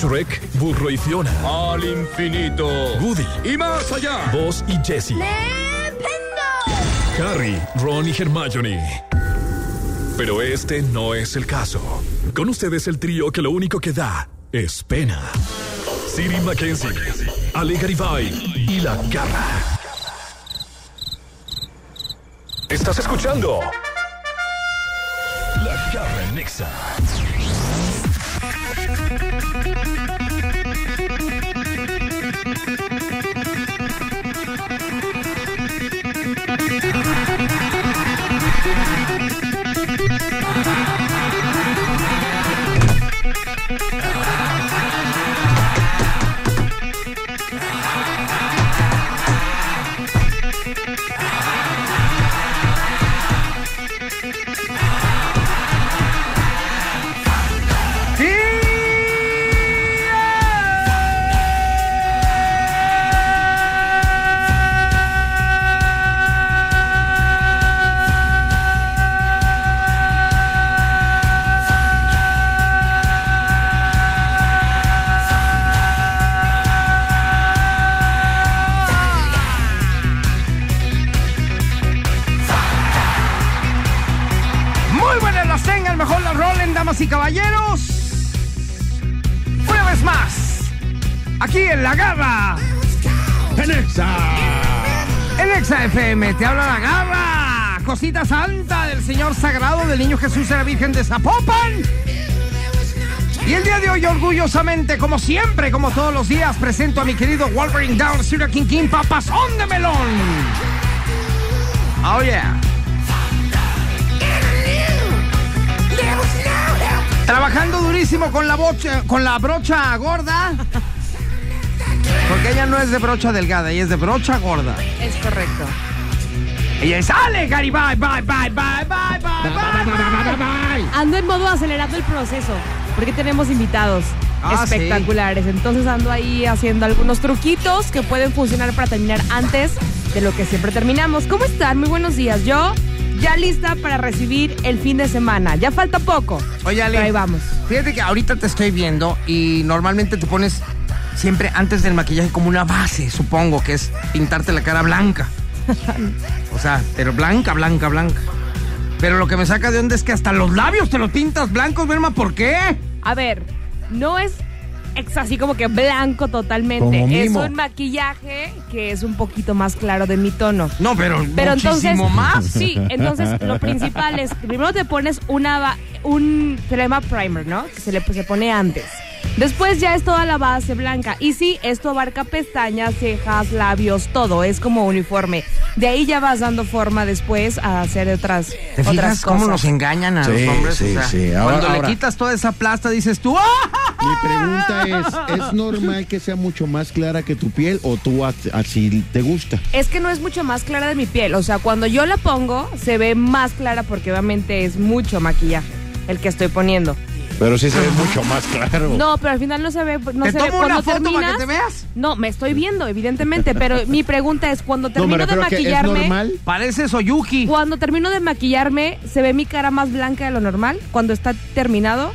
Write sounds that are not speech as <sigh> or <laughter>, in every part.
Shrek, Burro y Fiona. Al infinito. Woody, Y más allá. Buzz y Jessie. Harry, Ron y Hermione. Pero este no es el caso. Con ustedes el trío que lo único que da es pena. Siri Mackenzie, Ale Garibay y La Garra. ¿Estás escuchando? La Garra Nexa. La Garra, En Exa. en Exa FM, te habla La Garra, cosita santa del Señor Sagrado del Niño Jesús y la Virgen de Zapopan. Y el día de hoy, orgullosamente, como siempre, como todos los días, presento a mi querido Wolverine Down, Sir King King, papazón de melón. Oh yeah. Trabajando durísimo con la, bocha, con la brocha gorda. Porque ella no es de brocha delgada, ella es de brocha gorda. Es correcto. Ella es Ale, Gary, bye, bye, bye, bye, bye, bye, bye, bye, bye. Ando en modo acelerando el proceso, porque tenemos invitados Ah, espectaculares. Entonces ando ahí haciendo algunos truquitos que pueden funcionar para terminar antes de lo que siempre terminamos. ¿Cómo están? Muy buenos días. Yo ya lista para recibir el fin de semana. Ya falta poco. Oye, Ale, Pero ahí vamos. fíjate que ahorita te estoy viendo y normalmente te pones siempre antes del maquillaje como una base, supongo, que es pintarte la cara blanca. O sea, pero blanca, blanca, blanca. Pero lo que me saca de onda es que hasta los labios te los pintas blancos, Verma, ¿por qué? A ver, no es ex- así como que blanco totalmente. Como Es un maquillaje que es un poquito más claro de mi tono. No, pero, Pero muchísimo entonces, más. sí, entonces lo principal es, primero te pones una, ba- un, se llama primer, ¿no? Que se le se pone antes. Después ya es toda la base blanca. Y sí, esto abarca pestañas, cejas, labios, todo. Es como uniforme. De ahí ya vas dando forma después a hacer otras, ¿Te otras fijas cómo nos engañan a Sí, los hombres? sí, O sea, sí. Ahora- cuando ahora- le quitas toda esa plasta, dices tú, ¡ah! Mi pregunta es, ¿es normal que sea mucho más clara que tu piel o tú as- así te gusta? Es que no es mucho más clara de mi piel. O sea, cuando yo la pongo, se ve más clara porque obviamente es mucho maquillaje el que estoy poniendo. Pero sí se ve mucho más claro. No, pero al final no se ve. No ¿Te se ve. tomo Cuando una foto para terminas, que te veas? No, me estoy viendo, evidentemente, pero mi pregunta es, cuando No, termino de refiero a que es maquillarme, normal. Parece Soyuki. cuando termino de maquillarme, ¿se ve mi cara más blanca de lo normal? Cuando está terminado.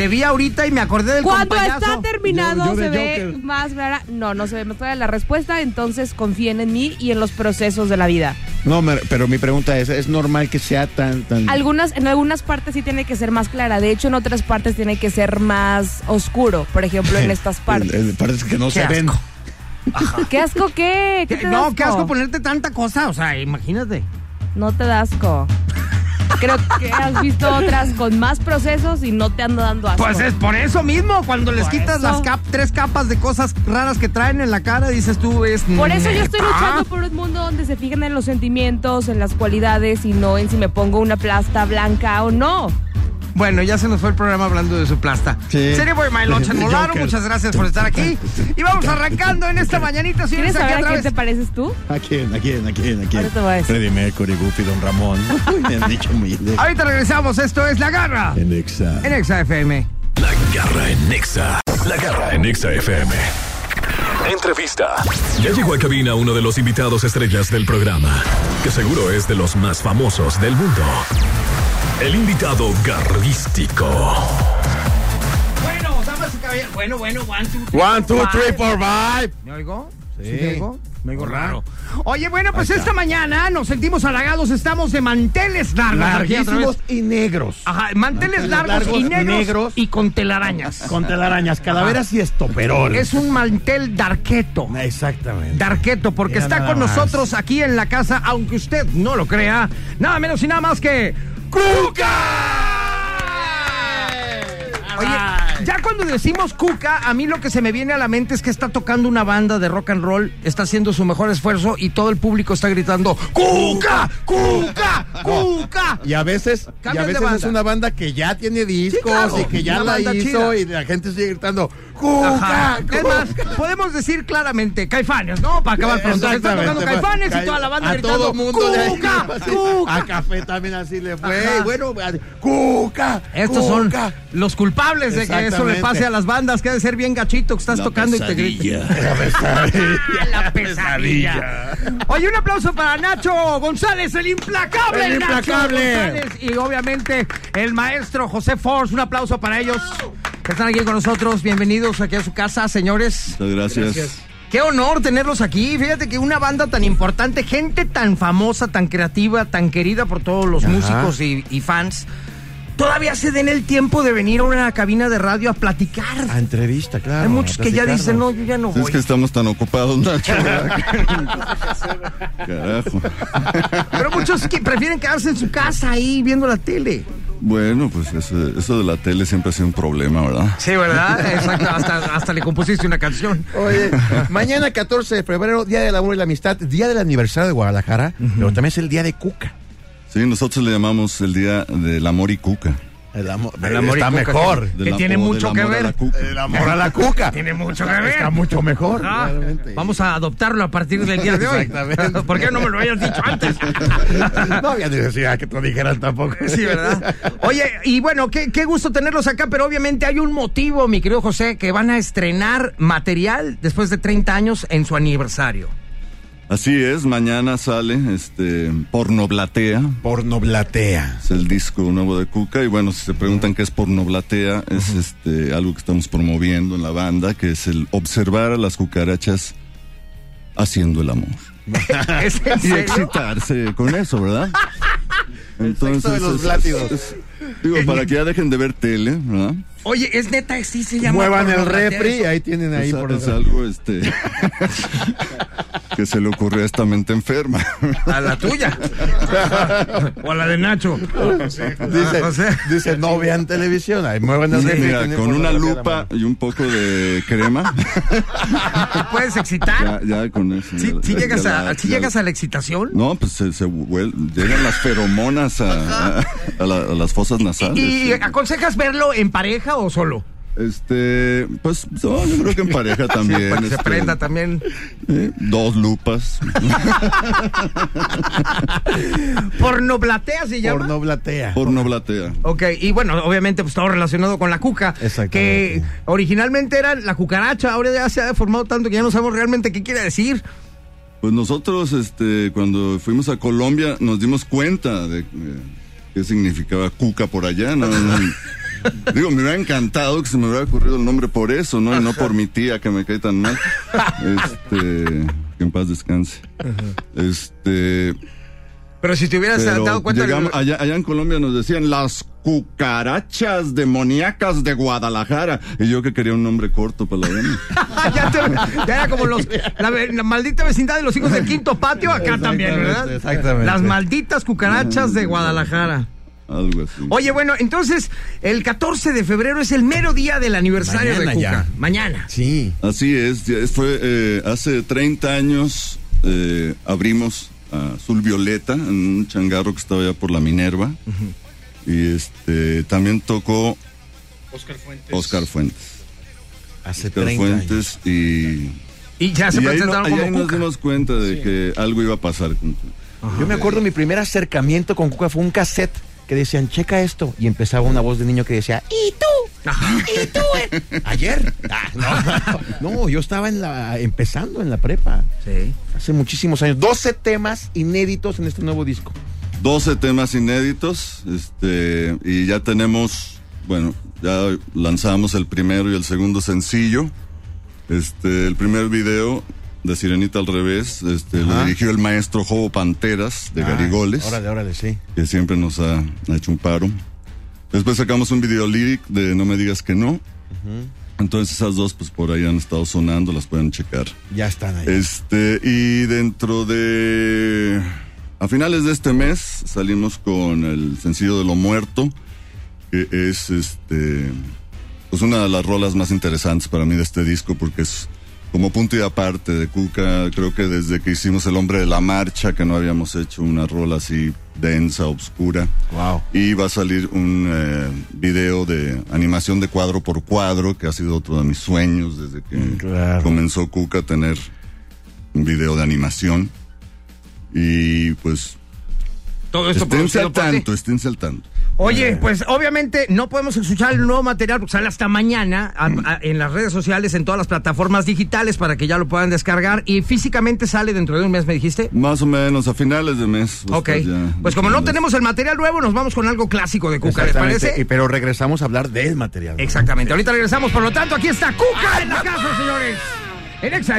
Te vi ahorita y me acordé del Cuando compañazo. está terminado, Yo- yo de se ve Joker. más clara. No, no se ve más clara la respuesta, entonces confíen en mí y en los procesos de la vida. No, pero mi pregunta es, ¿es normal que sea tan... tan... Algunas, en algunas partes sí tiene que ser más clara, de hecho en otras partes tiene que ser más oscuro, por ejemplo en <laughs> estas partes. Parece que no Qué se ven. asco. <laughs> ¿Qué asco qué? ¿Qué ¿Qué? te da No, qué asco ponerte tanta cosa. O sea, imagínate. No te da asco. Creo que has visto otras con más procesos y no te ando dando asco. Pues es por eso mismo, cuando les Por quitas eso. las cap- tres capas de cosas raras que traen en la cara, dices tú, es. Por eso yo estoy luchando por un mundo donde se fijen en los sentimientos, en las cualidades y no en si me pongo una plasta blanca o no. Bueno, ya se nos fue el programa hablando de su plasta. Sí. Serie Boy My Lunch en <laughs> Molaro, muchas gracias por estar aquí. Y vamos arrancando en esta mañanita, ¿Quieres señores, aquí saber a quién te pareces tú? ¿A quién? ¿A quién? ¿A quién? ¿A quién? Ahora te voy a decir. Freddie Mercury, Goofy, Don Ramón. <laughs> Me han dicho muy bien. Ahorita regresamos, esto es La Garra En Exa. en Exa FM. La garra en Nexa. La garra en Nexa FM. Entrevista. Ya llegó a cabina uno de los invitados estrellas del programa, que seguro es de los más famosos del mundo. El invitado garrístico. Bueno, damas y caballeros, bueno, bueno, one, two, three, One, two, four, three, five. four, five. ¿Me oigo? Sí. ¿Me oigo? Me oigo Raro. Oye, bueno, pues esta mañana nos sentimos halagados, estamos de manteles largos. Larguísimos y negros. Ajá, manteles, Manteles largos, largos y negros, negros. y con telarañas. Con telarañas, calaveras y estoperol. Es un mantel darqueto. Exactamente. Darqueto, porque Mira está nada con más. nosotros aquí en la casa, aunque usted no lo crea, nada menos y nada más que ¡Cuca! Oye, ya cuando decimos Cuca, a mí lo que se me viene a la mente es que está tocando una banda de rock and roll, está haciendo su mejor esfuerzo y todo el público está gritando ¡Cuca! ¡Cuca! ¡Cuca! Y a veces, y a veces es una banda que ya tiene discos claro, y que ya la hizo chida. y la gente sigue gritando ¡Cuca! Ajá. Es Cuca". más, podemos decir claramente Caifanes, ¿no? Para acabar pronto. Está Exactamente, tocando Caifanes y toda la banda a gritando todo mundo le ¡Cuca! <laughs> así, ¡Cuca! a café también así le fue Ajá. bueno cuca Estos son Cuca. los culpables de que eso le pase a las bandas, que ha de ser bien gachito que estás tocando y te griten. Ah, <laughs> la pesadilla. Oye, un aplauso para Nacho González, el implacable. El Nacho implacable. González. Y obviamente el maestro José Force. Un aplauso para ellos que están aquí con nosotros. Bienvenidos aquí a su casa, señores. Muchas gracias. Qué honor tenerlos aquí. Fíjate que una banda tan importante, gente tan famosa, tan creativa, tan querida por todos los músicos y, y fans, todavía se den el tiempo de venir a una cabina de radio a platicar. a entrevista claro Hay muchos que ya dicen, no, yo ya no Es voy. que estamos tan ocupados, Nacho. <laughs> Carajo. Pero muchos que prefieren quedarse en su casa ahí viendo la tele. Bueno, pues eso, eso de la tele siempre ha sido un problema, ¿verdad? Sí, ¿verdad? Exacto. Hasta, <laughs> hasta le compusiste una canción. Oye, <laughs> mañana 14 de febrero, Día del Amor y la Amistad, Día del Aniversario de Guadalajara, pero también es el Día de Cuca. Sí, nosotros le llamamos el Día del Amor y Cuca. El amor, El amor está Cuca, mejor. Que tiene mucho que ver. la cuca. El amor a la Cuca. Tiene mucho que ver. Está mucho mejor. Ah, vamos a adoptarlo a partir del día de hoy. Exactamente. ¿Por qué no me lo habías dicho antes? No había necesidad que te lo dijeran tampoco. Sí, ¿verdad? Oye, y bueno, qué, qué gusto tenerlos acá, pero obviamente hay un motivo, mi querido José, que van a estrenar material después de 30 años en su aniversario. Así es, mañana sale este Pornoblatea. Pornoblatea. Es el disco nuevo de Cuca. Y bueno, si se preguntan qué es Pornoblatea, es este algo que estamos promoviendo en la banda, que es el observar a las cucarachas haciendo el amor. <laughs> ¿Es en y serio? excitarse con eso, ¿verdad? <laughs> Entonces, de los látigos. es- digo, para que ya dejen de ver tele, ¿verdad? Oye, es neta, sí se llama. Muevan el refri y eso? ahí tienen ahí es, por es algo este <laughs> que se le ocurrió a esta mente enferma. A la tuya. <laughs> o a la de Nacho. Dice, dice, no vean televisión, ahí el refri. Mira, con una lupa la y un poco de crema, <laughs> ¿Te puedes excitar? ya, ya con eso. ¿Sí, ya- sí ya llegas, la- a, sí ya- llegas a la excitación? No, pues se, se vuel- llegan las feromonas a, a- a la- a las fosas nasales. ¿Y sí. aconsejas verlo en pareja o solo? Este, pues no, yo creo que en pareja <laughs> también. Para que se este, prenda también. eh, dos lupas. <laughs> Pornoblatea se llama. Pornoblatea. Pornoblatea. Ok, y bueno, obviamente pues todo relacionado con la cuca. Exactamente. Que originalmente era la cucaracha, ahora ya se ha formado tanto que ya no sabemos realmente qué quiere decir. Pues nosotros, este, cuando fuimos a Colombia, nos dimos cuenta de eh, qué significaba cuca por allá, ¿no? <laughs> <laughs> Digo, me hubiera encantado que se me hubiera ocurrido el nombre por eso, ¿no? Y no por mi tía que me cae tan mal. Este, que en paz descanse. Este, Pero si te hubieras dado cuenta... llegamos- allá, allá en Colombia nos decían las cucarachas demoníacas de Guadalajara. Y yo que quería un nombre corto para la vena. <laughs> ya, te- ya era como los, la maldita vecindad de los hijos del quinto patio acá también, ¿verdad? exactamente. Las malditas cucarachas de Guadalajara. Algo así. Oye, bueno, entonces el 14 de febrero es el mero día del aniversario Mañana de Cuca. ya. Mañana. Sí. Así es, fue eh, hace 30 años eh, abrimos a Azul Violeta en un changarro que estaba allá por la Minerva. Y este también tocó Oscar Fuentes. Oscar Fuentes. Hace Oscar 30 años. Fuentes y, Y ya se y ahí, no- presentaron ahí como nos Cuca. dimos cuenta de que algo iba a pasar. con Cuca. Yo me acuerdo mi primer acercamiento con Cuca fue un cassette que decían, checa esto. Y empezaba una voz de niño que decía, ¿y tú? ¿Y tú? eh?" <laughs> ¿Ayer? Ah, no. no, yo estaba en la, empezando en la prepa. Sí. Hace muchísimos años. 12 temas inéditos en este nuevo disco. 12 temas inéditos, este, y ya tenemos, bueno, ya lanzamos el primero y el segundo sencillo. Este, el primer video de Sirenita al revés, este, lo dirigió el maestro Jobo Panteras de Garigoles, Ah, Órale, órale, sí. que siempre nos ha, ha hecho un paro. Después sacamos un video lyric de No me digas que no. Entonces esas dos, pues por ahí han estado sonando, las pueden checar. Ya están ahí. Este, y dentro de. A finales de este mes salimos con el sencillo de Lo Muerto, que es este. Pues una de las rolas más interesantes para mí de este disco, porque es como punto y aparte de Cuca. Creo que desde que hicimos El Hombre de la Marcha, que no habíamos hecho una rola así densa, oscura. Wow. Y va a salir un eh, video de animación de cuadro por cuadro, que ha sido otro de mis sueños desde que Claro. comenzó Cuca a tener un video de animación. Y pues, Todo esto esténse producido al por ti. tanto, esténse al tanto. Oye, pues obviamente no podemos escuchar el nuevo material porque sale hasta mañana a- a- en las redes sociales, en todas las plataformas digitales para que ya lo puedan descargar y físicamente sale dentro de un mes, me dijiste. Más o menos a finales de mes. Ok, ya pues como no tenemos el material nuevo, nos vamos con algo clásico de Cuca, ¿les parece? y- pero regresamos a hablar del material. ¿no? Exactamente, ahorita regresamos, por lo tanto, aquí está Cuca en la casa, señores, en Exa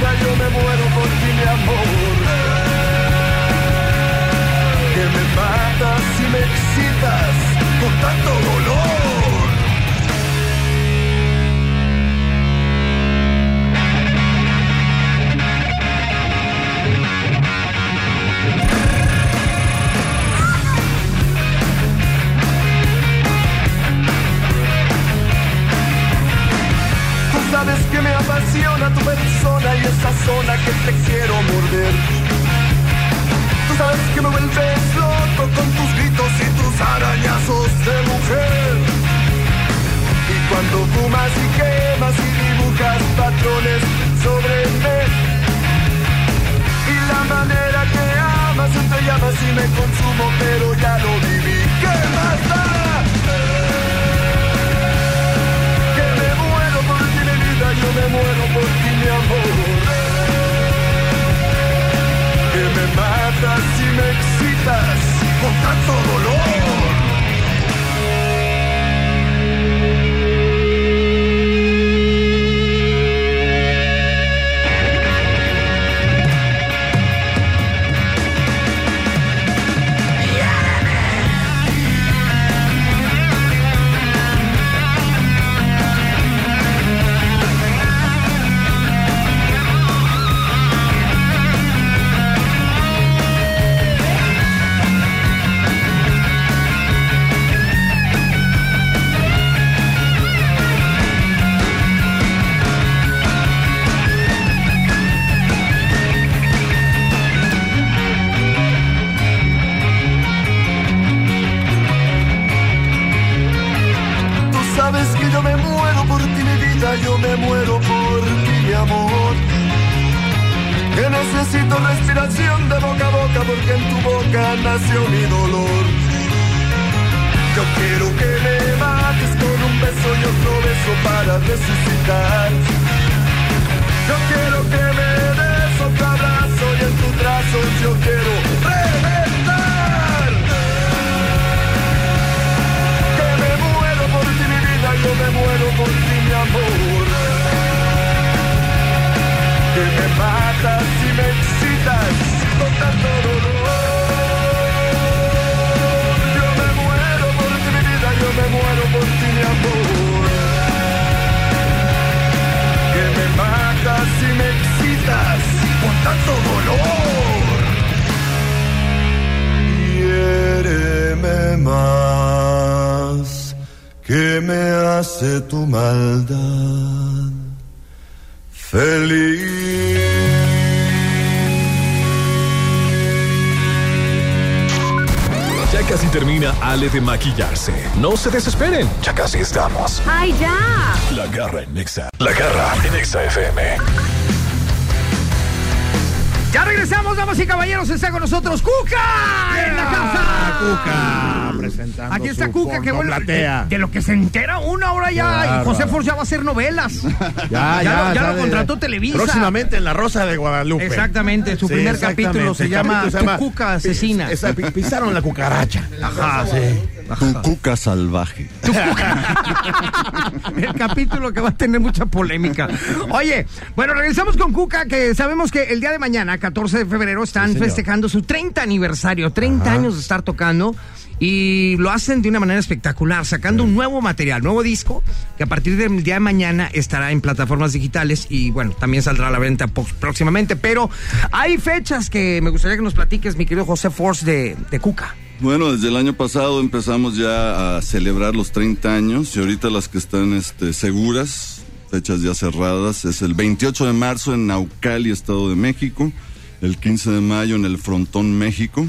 Yo me muero por ti, mi amor. Que me matas y me excitas con tanto dolor. Sabes que me apasiona tu persona y esa zona que te quiero morder. Tú sabes que me vuelves loco con tus gritos y tus arañazos de mujer. Y cuando fumas y quemas y dibujas patrones sobre mí. Y la manera que amas entre llamas y me consumo, pero ya lo viví. ¿Qué más me muero por ti, mi amor. Que me matas y me excitas con tanto dolor. Feliz. Ya casi termina Ale de maquillarse. No se desesperen, ya casi estamos. ¡Ay, ya! La garra en Nexa. La garra en Nexa FM. Ya regresamos, damas y caballeros. Está con nosotros Cuca en la casa. Cuca, presentando Aquí está su Cuca, que bueno. De, lo que se entera una hora ya. Claro. Y José Force ya va a hacer novelas. <laughs> Ya, ya, lo- ya lo contrató Televisa. Próximamente en La Rosa de Guadalupe. Exactamente, su Sí, primer exactamente. capítulo se llama Cuca Asesina. Esa- pisaron la cucaracha. Ajá, sí. Tu cuca salvaje. El capítulo que va a tener mucha polémica. Oye, bueno, regresamos con Cuca, que sabemos que el día de mañana, 14 de febrero, están festejando su 30 aniversario, 30 años de estar tocando. Y lo hacen de una manera espectacular, sacando un nuevo material, nuevo disco, que a partir del día de mañana estará en plataformas digitales y bueno, también saldrá a la venta próximamente. Pero hay fechas que me gustaría que nos platiques, mi querido José Force de, de Cuca. Bueno, desde el año pasado empezamos ya a celebrar los 30 años y ahorita las que están este, seguras, fechas ya cerradas, es el 28 de marzo en Naucali, Estado de México, el 15 de mayo en el Frontón, México,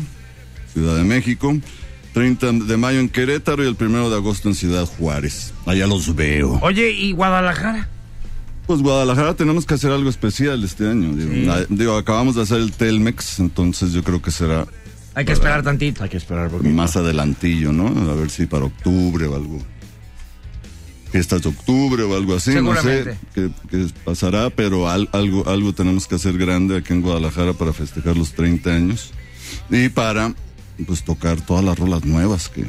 Ciudad de México, 30 de mayo en Querétaro y el 1 de agosto en Ciudad Juárez. Allá los veo. Oye, ¿y Guadalajara? Pues Guadalajara tenemos que hacer algo especial este año. Digo, digo, acabamos de hacer el Telmex, entonces yo creo que será Hay que esperar tantito. Hay que esperar porque más adelantillo, ¿no? A ver si para octubre o algo. Fiestas de octubre o algo así, no sé qué, qué pasará, pero al- algo, algo tenemos que hacer grande aquí en Guadalajara para festejar los 30 años y para pues tocar todas las rolas nuevas que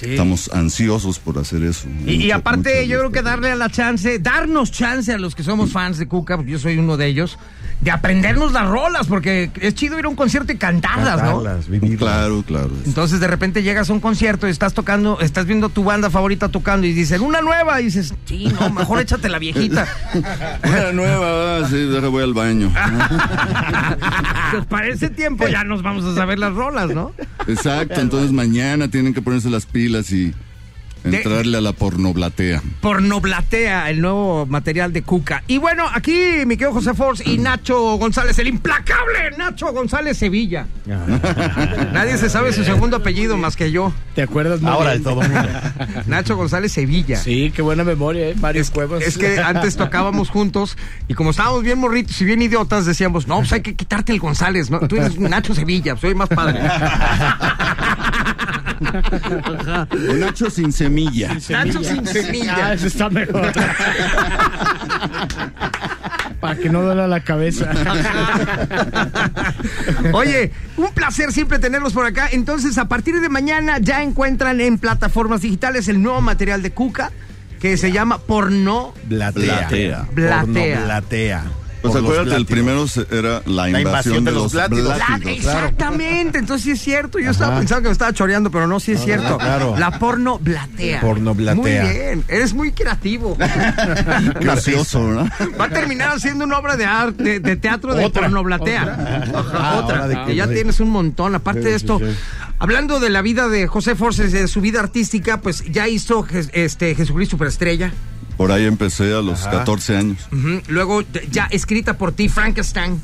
estamos ansiosos por hacer eso. Y, aparte, yo creo que darle a la chance, darnos chance a los que somos fans de Cuca, porque yo soy uno de ellos, de aprendernos las rolas, porque es chido ir a un concierto y cantarlas, ¿no? cantarlas, vivirlas. Claro, claro. Entonces de repente llegas a un concierto y estás tocando, estás viendo tu banda favorita tocando y dicen una nueva y dices, sí, no, <laughs> mejor échate la viejita. <laughs> Una nueva, ah, sí, deja voy al baño. <laughs> pues para ese tiempo ya nos vamos a saber las rolas, ¿no? Exacto, entonces mañana tienen que ponerse las pilas y entrarle a la pornoblatea. Pornoblatea, el nuevo material de Cuca. Y bueno, aquí mi querido José Force y Nacho González, el implacable Nacho González Sevilla. <laughs> Nadie se sabe su segundo apellido más que yo. ¿Te acuerdas muy Ahora de todo mundo. <laughs> Nacho González Sevilla. Sí, qué buena memoria, ¿eh? Varios Cuevas. Es que antes tocábamos juntos y como estábamos bien morritos y bien idiotas, decíamos, no, pues hay que quitarte el González, ¿no? Tú eres Nacho Sevilla, soy más padre. <laughs> Un Nacho sin semilla. Nacho sin Ah, semilla. eso está mejor. Para que no duela la cabeza. Oye, un placer siempre tenerlos por acá. Entonces, a partir de mañana ya encuentran en plataformas digitales el nuevo material de Cuca que se llama Porno. Blatea. Blatea. Blatea. Blatea. Pues acuérdate, el primero era la invasión, de, los, látigos. La- látigos. exactamente, entonces sí es cierto. Yo estaba pensando que me estaba choreando, pero no, sí es cierto. claro. La porno blatea. Porno blatea. Muy bien, eres muy creativo. <laughs> Gracioso, ¿no? Va a terminar haciendo una obra de arte, de, de teatro de Otra. porno blatea. Ajá, Ah, otra. de que ya sí. tienes un montón. Aparte Sí, de esto, sí. hablando de la vida de José Forces, de su vida artística, pues ya hizo este Jesucristo Superestrella. Por ahí empecé a los 14 años. Luego, ya escrita por ti, Frankenstein.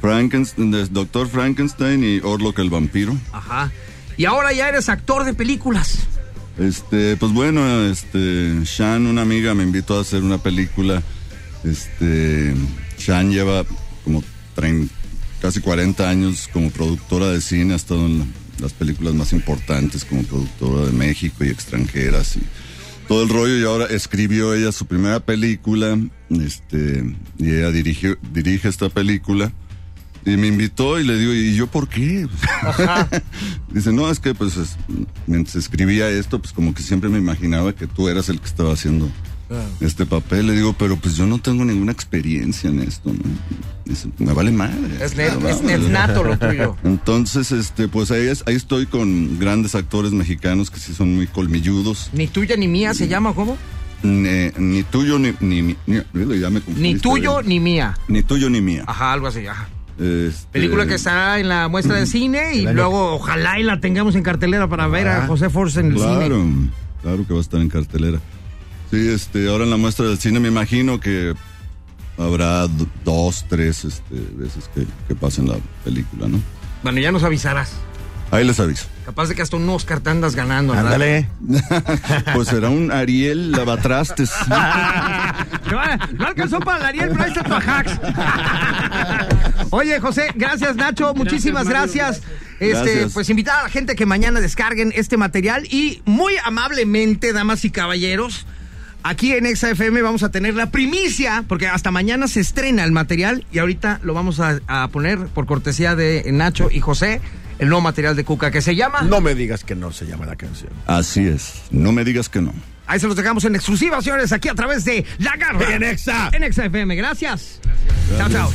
Frankenstein, Doctor Frankenstein y Orlok el vampiro. Ajá. Y ahora ya eres actor de películas. Este, pues bueno, este, Shan, una amiga, me invitó a hacer una película. Este, Shan lleva como 30, casi 40 años como productora de cine, ha estado en la- las películas más importantes como productora de México y extranjeras y todo el rollo y ahora escribió ella su primera película, este, y ella dirigió, dirige esta película. Y me invitó y le digo, ¿y yo por qué? <laughs> Dice, no, es que pues es- mientras escribía esto, pues como que siempre me imaginaba que tú eras el que estaba haciendo este papel. Le digo, pero pues yo no tengo ninguna experiencia en esto, ¿no? Dice, me vale madre. Es, net- Vamos. es- es nato lo tuyo. <laughs> Entonces, este, pues ahí, es- ahí estoy con grandes actores mexicanos que sí son muy colmilludos. Ni tuya ni mía se llama, ¿cómo? Ni, ni tuyo ni, ni, mi- ni- really, ya me Ni confundiste. tuyo ni mía. Ni tuyo ni mía. Ajá, algo así, ajá. Este, Película que estará en la muestra de cine y luego ojalá y la tengamos en cartelera para ver a Ah, José Force en el Claro, cine. claro que va a estar en cartelera. Sí, este, ahora en la muestra del cine me imagino que habrá dos, tres este, veces que, que pasen la película, ¿no? Bueno, ya nos avisarás. Ahí les aviso. Capaz de que hasta un Oscar te andas ganando. ¿verdad? Ándale. <laughs> Pues será un Ariel lavatrastes. <laughs> No, no alcanzó para el Ariel, pero ahí está tu Ajax. <laughs> Oye, José, gracias, Nacho. Muchísimas gracias. Este, Gracias. pues invitar a la gente que mañana descarguen este material y muy amablemente, damas y caballeros, aquí en Exa FM vamos a tener la primicia, porque hasta mañana se estrena el material y ahorita lo vamos a, a poner por cortesía de Nacho y José, el nuevo material de Cuca que se llama. No me digas que no se llama la canción. Así es. No me digas que no. Ahí se los dejamos en exclusiva, señores, aquí a través de La Garra. En Exa. En Exa FM. Gracias. Chao, chao.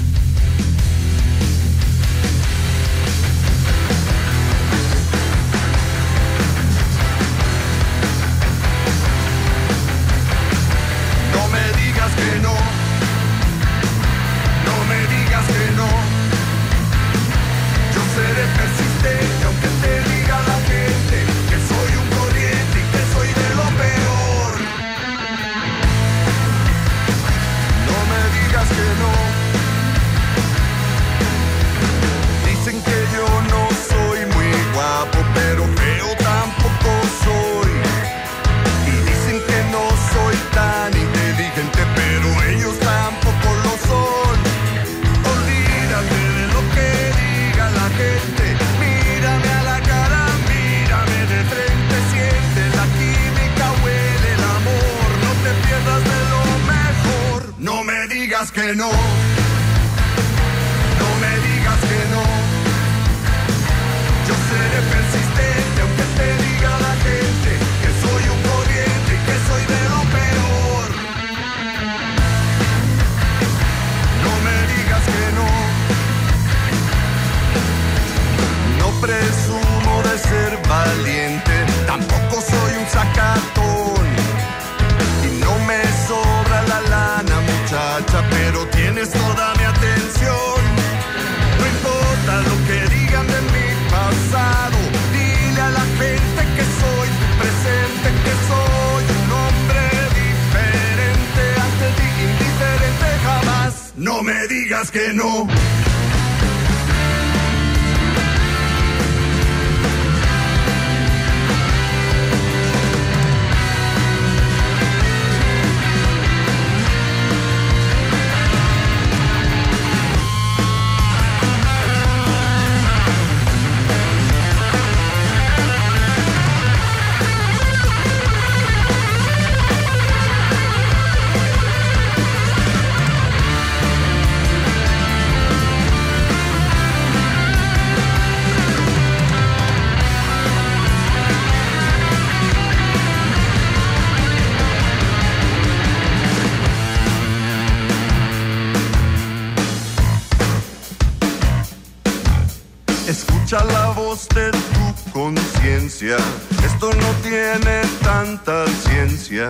Esto no tiene tanta ciencia.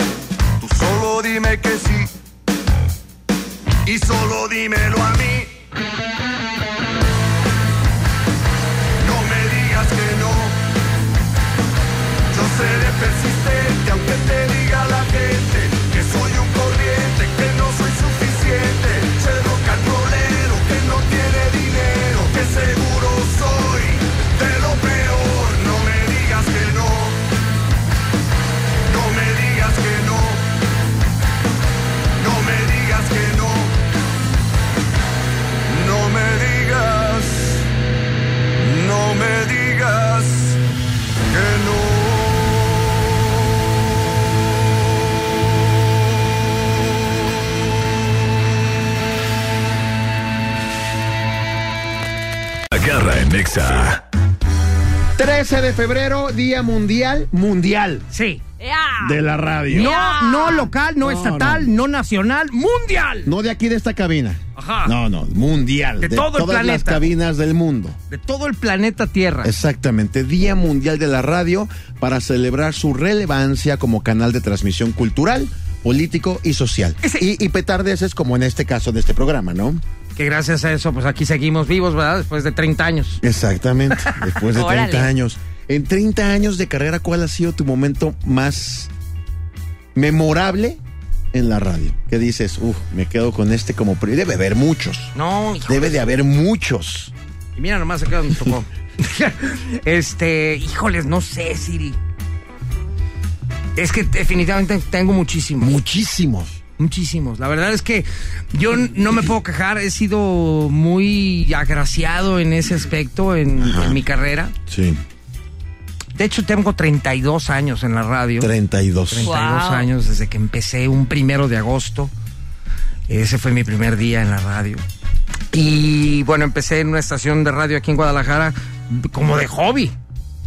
Tú solo dime que sí. Y solo dímelo a mí. No me digas que no. Yo seré persistente aunque te diga 13 de febrero, Día Mundial, Mundial Sí. De la radio. No, no local, no, No, estatal, no. nacional, mundial. No de aquí de esta cabina. Ajá. No, no, mundial. De todo el todas las planeta. cabinas del mundo. De todo el planeta Tierra. Exactamente, Día Mundial de la Radio para celebrar su relevancia como canal de transmisión cultural, político y social. Ese- Y, y petardeces como en este caso de este programa, ¿no? Que gracias a eso, pues aquí seguimos vivos, ¿verdad? Después de 30 años. Exactamente, después de <laughs> 30 Órale. años. En 30 años de carrera, ¿cuál ha sido tu momento más memorable en la radio? ¿Qué dices? Uf, me quedo con este como... pri- Debe haber muchos. No, hijo. Debe de haber muchos. Y mira nomás acá donde tocó. <laughs> este, híjoles, no sé, Siri. Es que definitivamente tengo muchísimos. Muchísimos. Muchísimos. La verdad es que yo no me puedo quejar. He sido muy agraciado en ese aspecto en, en mi carrera. Sí, De hecho, tengo 32 años en la radio. 32. 32 Wow. años desde que empecé un primero de agosto. Ese fue mi primer día en la radio. Y bueno, empecé en una estación de radio aquí en Guadalajara como de hobby.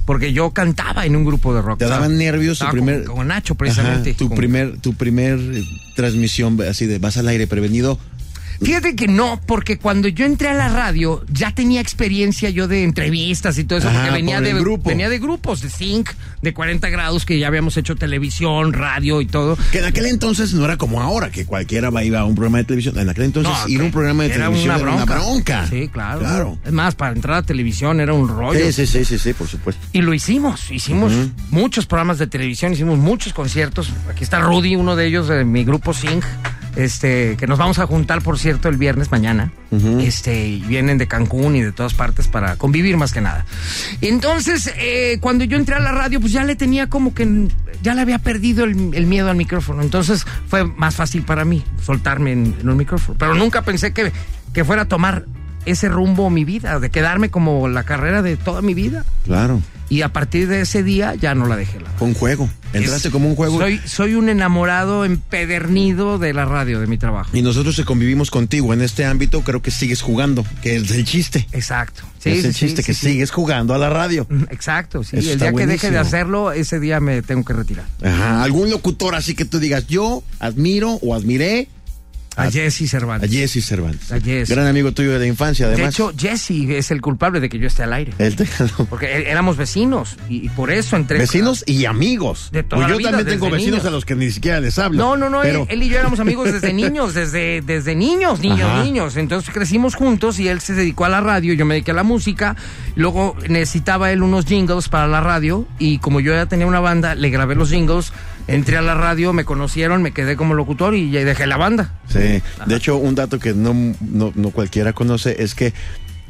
Porque yo cantaba en un grupo de rock. ¿Te daban nervios tu primer... Con, con Nacho, precisamente. Ajá, tu Con- primer, tu primer eh, transmisión así de vas al aire prevenido. Fíjate que no, porque cuando yo entré a la radio ya tenía experiencia yo de entrevistas y todo eso, porque venía por de, grupo. venía de grupos, de Think, de 40 grados, que ya habíamos hecho televisión, radio y todo. Que en aquel entonces no era como ahora, que cualquiera va iba a un programa de televisión. En aquel entonces No, ir a un programa de era televisión era una bronca. Sí, claro. Claro. Es más, para entrar a televisión era un rollo. Sí, sí, sí, sí, sí, por supuesto. Y lo hicimos, hicimos muchos programas de televisión, hicimos muchos conciertos. Aquí está Rudy, uno de ellos de mi grupo Sing, este, que nos vamos a juntar, por cierto, el viernes mañana. Este, y vienen de Cancún y de todas partes para convivir más que nada. Entonces, eh, cuando yo entré a la radio, pues ya le tenía como que ya le había perdido el, el miedo al micrófono. Entonces fue más fácil para mí soltarme en, en un micrófono. Pero nunca pensé que, que fuera a tomar ese rumbo mi vida, de quedarme como la carrera de toda mi vida. Claro. Y a partir de ese día ya no la dejé. La Fue un juego. Entraste Es- como un juego. Soy, soy un enamorado empedernido de la radio, de mi trabajo. Y nosotros que convivimos contigo en este ámbito, creo que sigues jugando, que es el chiste. Exacto. es el chiste, que sigues jugando a la radio. Exacto, sí. Eso el día que deje de hacerlo, ese día me tengo que retirar. Ajá. Algún locutor así que tú digas, yo admiro o admiré A A- Jesse a Cervantes. Jesse Cervantes. A Jesse. Gran amigo tuyo de la infancia, de además. hecho, Jesse es el culpable de que yo esté al aire. Él te. <laughs> Porque é- éramos vecinos y, y por eso entre... Vecinos y amigos. De toda Pues la yo vida, también tengo vecinos niños. a los que ni siquiera les hablo. No, no, no, Pero, él, él y yo éramos <laughs> amigos desde niños, desde, desde niños, niños, Ajá. niños. Entonces crecimos juntos y él se dedicó a la radio, yo me dediqué a la música. Luego necesitaba él unos jingles para la radio y como yo ya tenía una banda, le grabé los jingles, entré a la radio, me conocieron, me quedé como locutor y ya dejé la banda. Sí, de hecho, un dato que no, no, no cualquiera conoce es que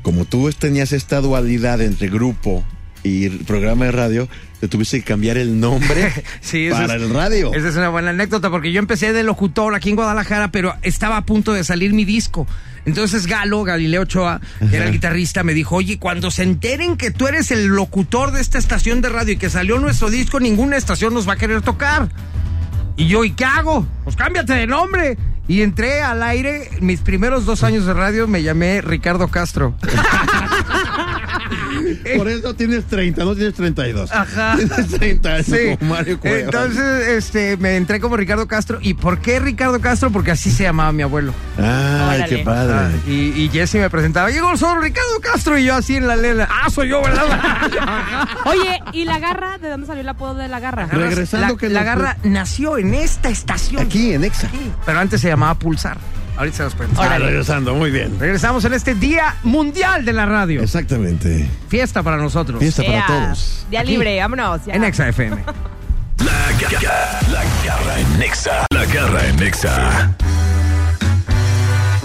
como tú tenías esta dualidad entre grupo y programa de radio, te tuviste que cambiar el nombre <laughs> Sí, para es- el radio. Esa es una buena anécdota porque yo empecé de locutor aquí en Guadalajara, pero estaba a punto de salir mi disco. Entonces Galo, Galileo Ochoa, que era el guitarrista, me dijo, oye, cuando se enteren que tú eres el locutor de esta estación de radio y que salió nuestro disco, ninguna estación nos va a querer tocar. Y yo, ¿y qué hago? Pues cámbiate de nombre. Y entré al aire, mis primeros dos años de radio me llamé Ricardo Castro. <laughs> Por eso tienes 30, no tienes 32. Ajá. <laughs> Tienes 30 años Sí. como Mario Cuevas. Entonces, este, me entré como Ricardo Castro. ¿Y por qué Ricardo Castro? Porque así se llamaba mi abuelo. Ay, Órale. qué padre. Ah, y, y Jesse me presentaba, llegó solo Ricardo Castro y yo así en la lela. Ah, soy yo, ¿verdad? <laughs> Oye, ¿y la garra? ¿De dónde salió el apodo de la garra? Regresando la, que la nos- garra nació en esta estación. Aquí en Exa. Pero antes se llamaba Pulsar. Ahorita se los cuento. Ah, regresando, muy bien. Regresamos en este Día Mundial de la Radio. Exactamente. Fiesta para nosotros. Fiesta para todos. Día Aquí. libre, vámonos. ya. En Exa FM. <laughs> La garra, la garra en Nexa. La garra en Nexa.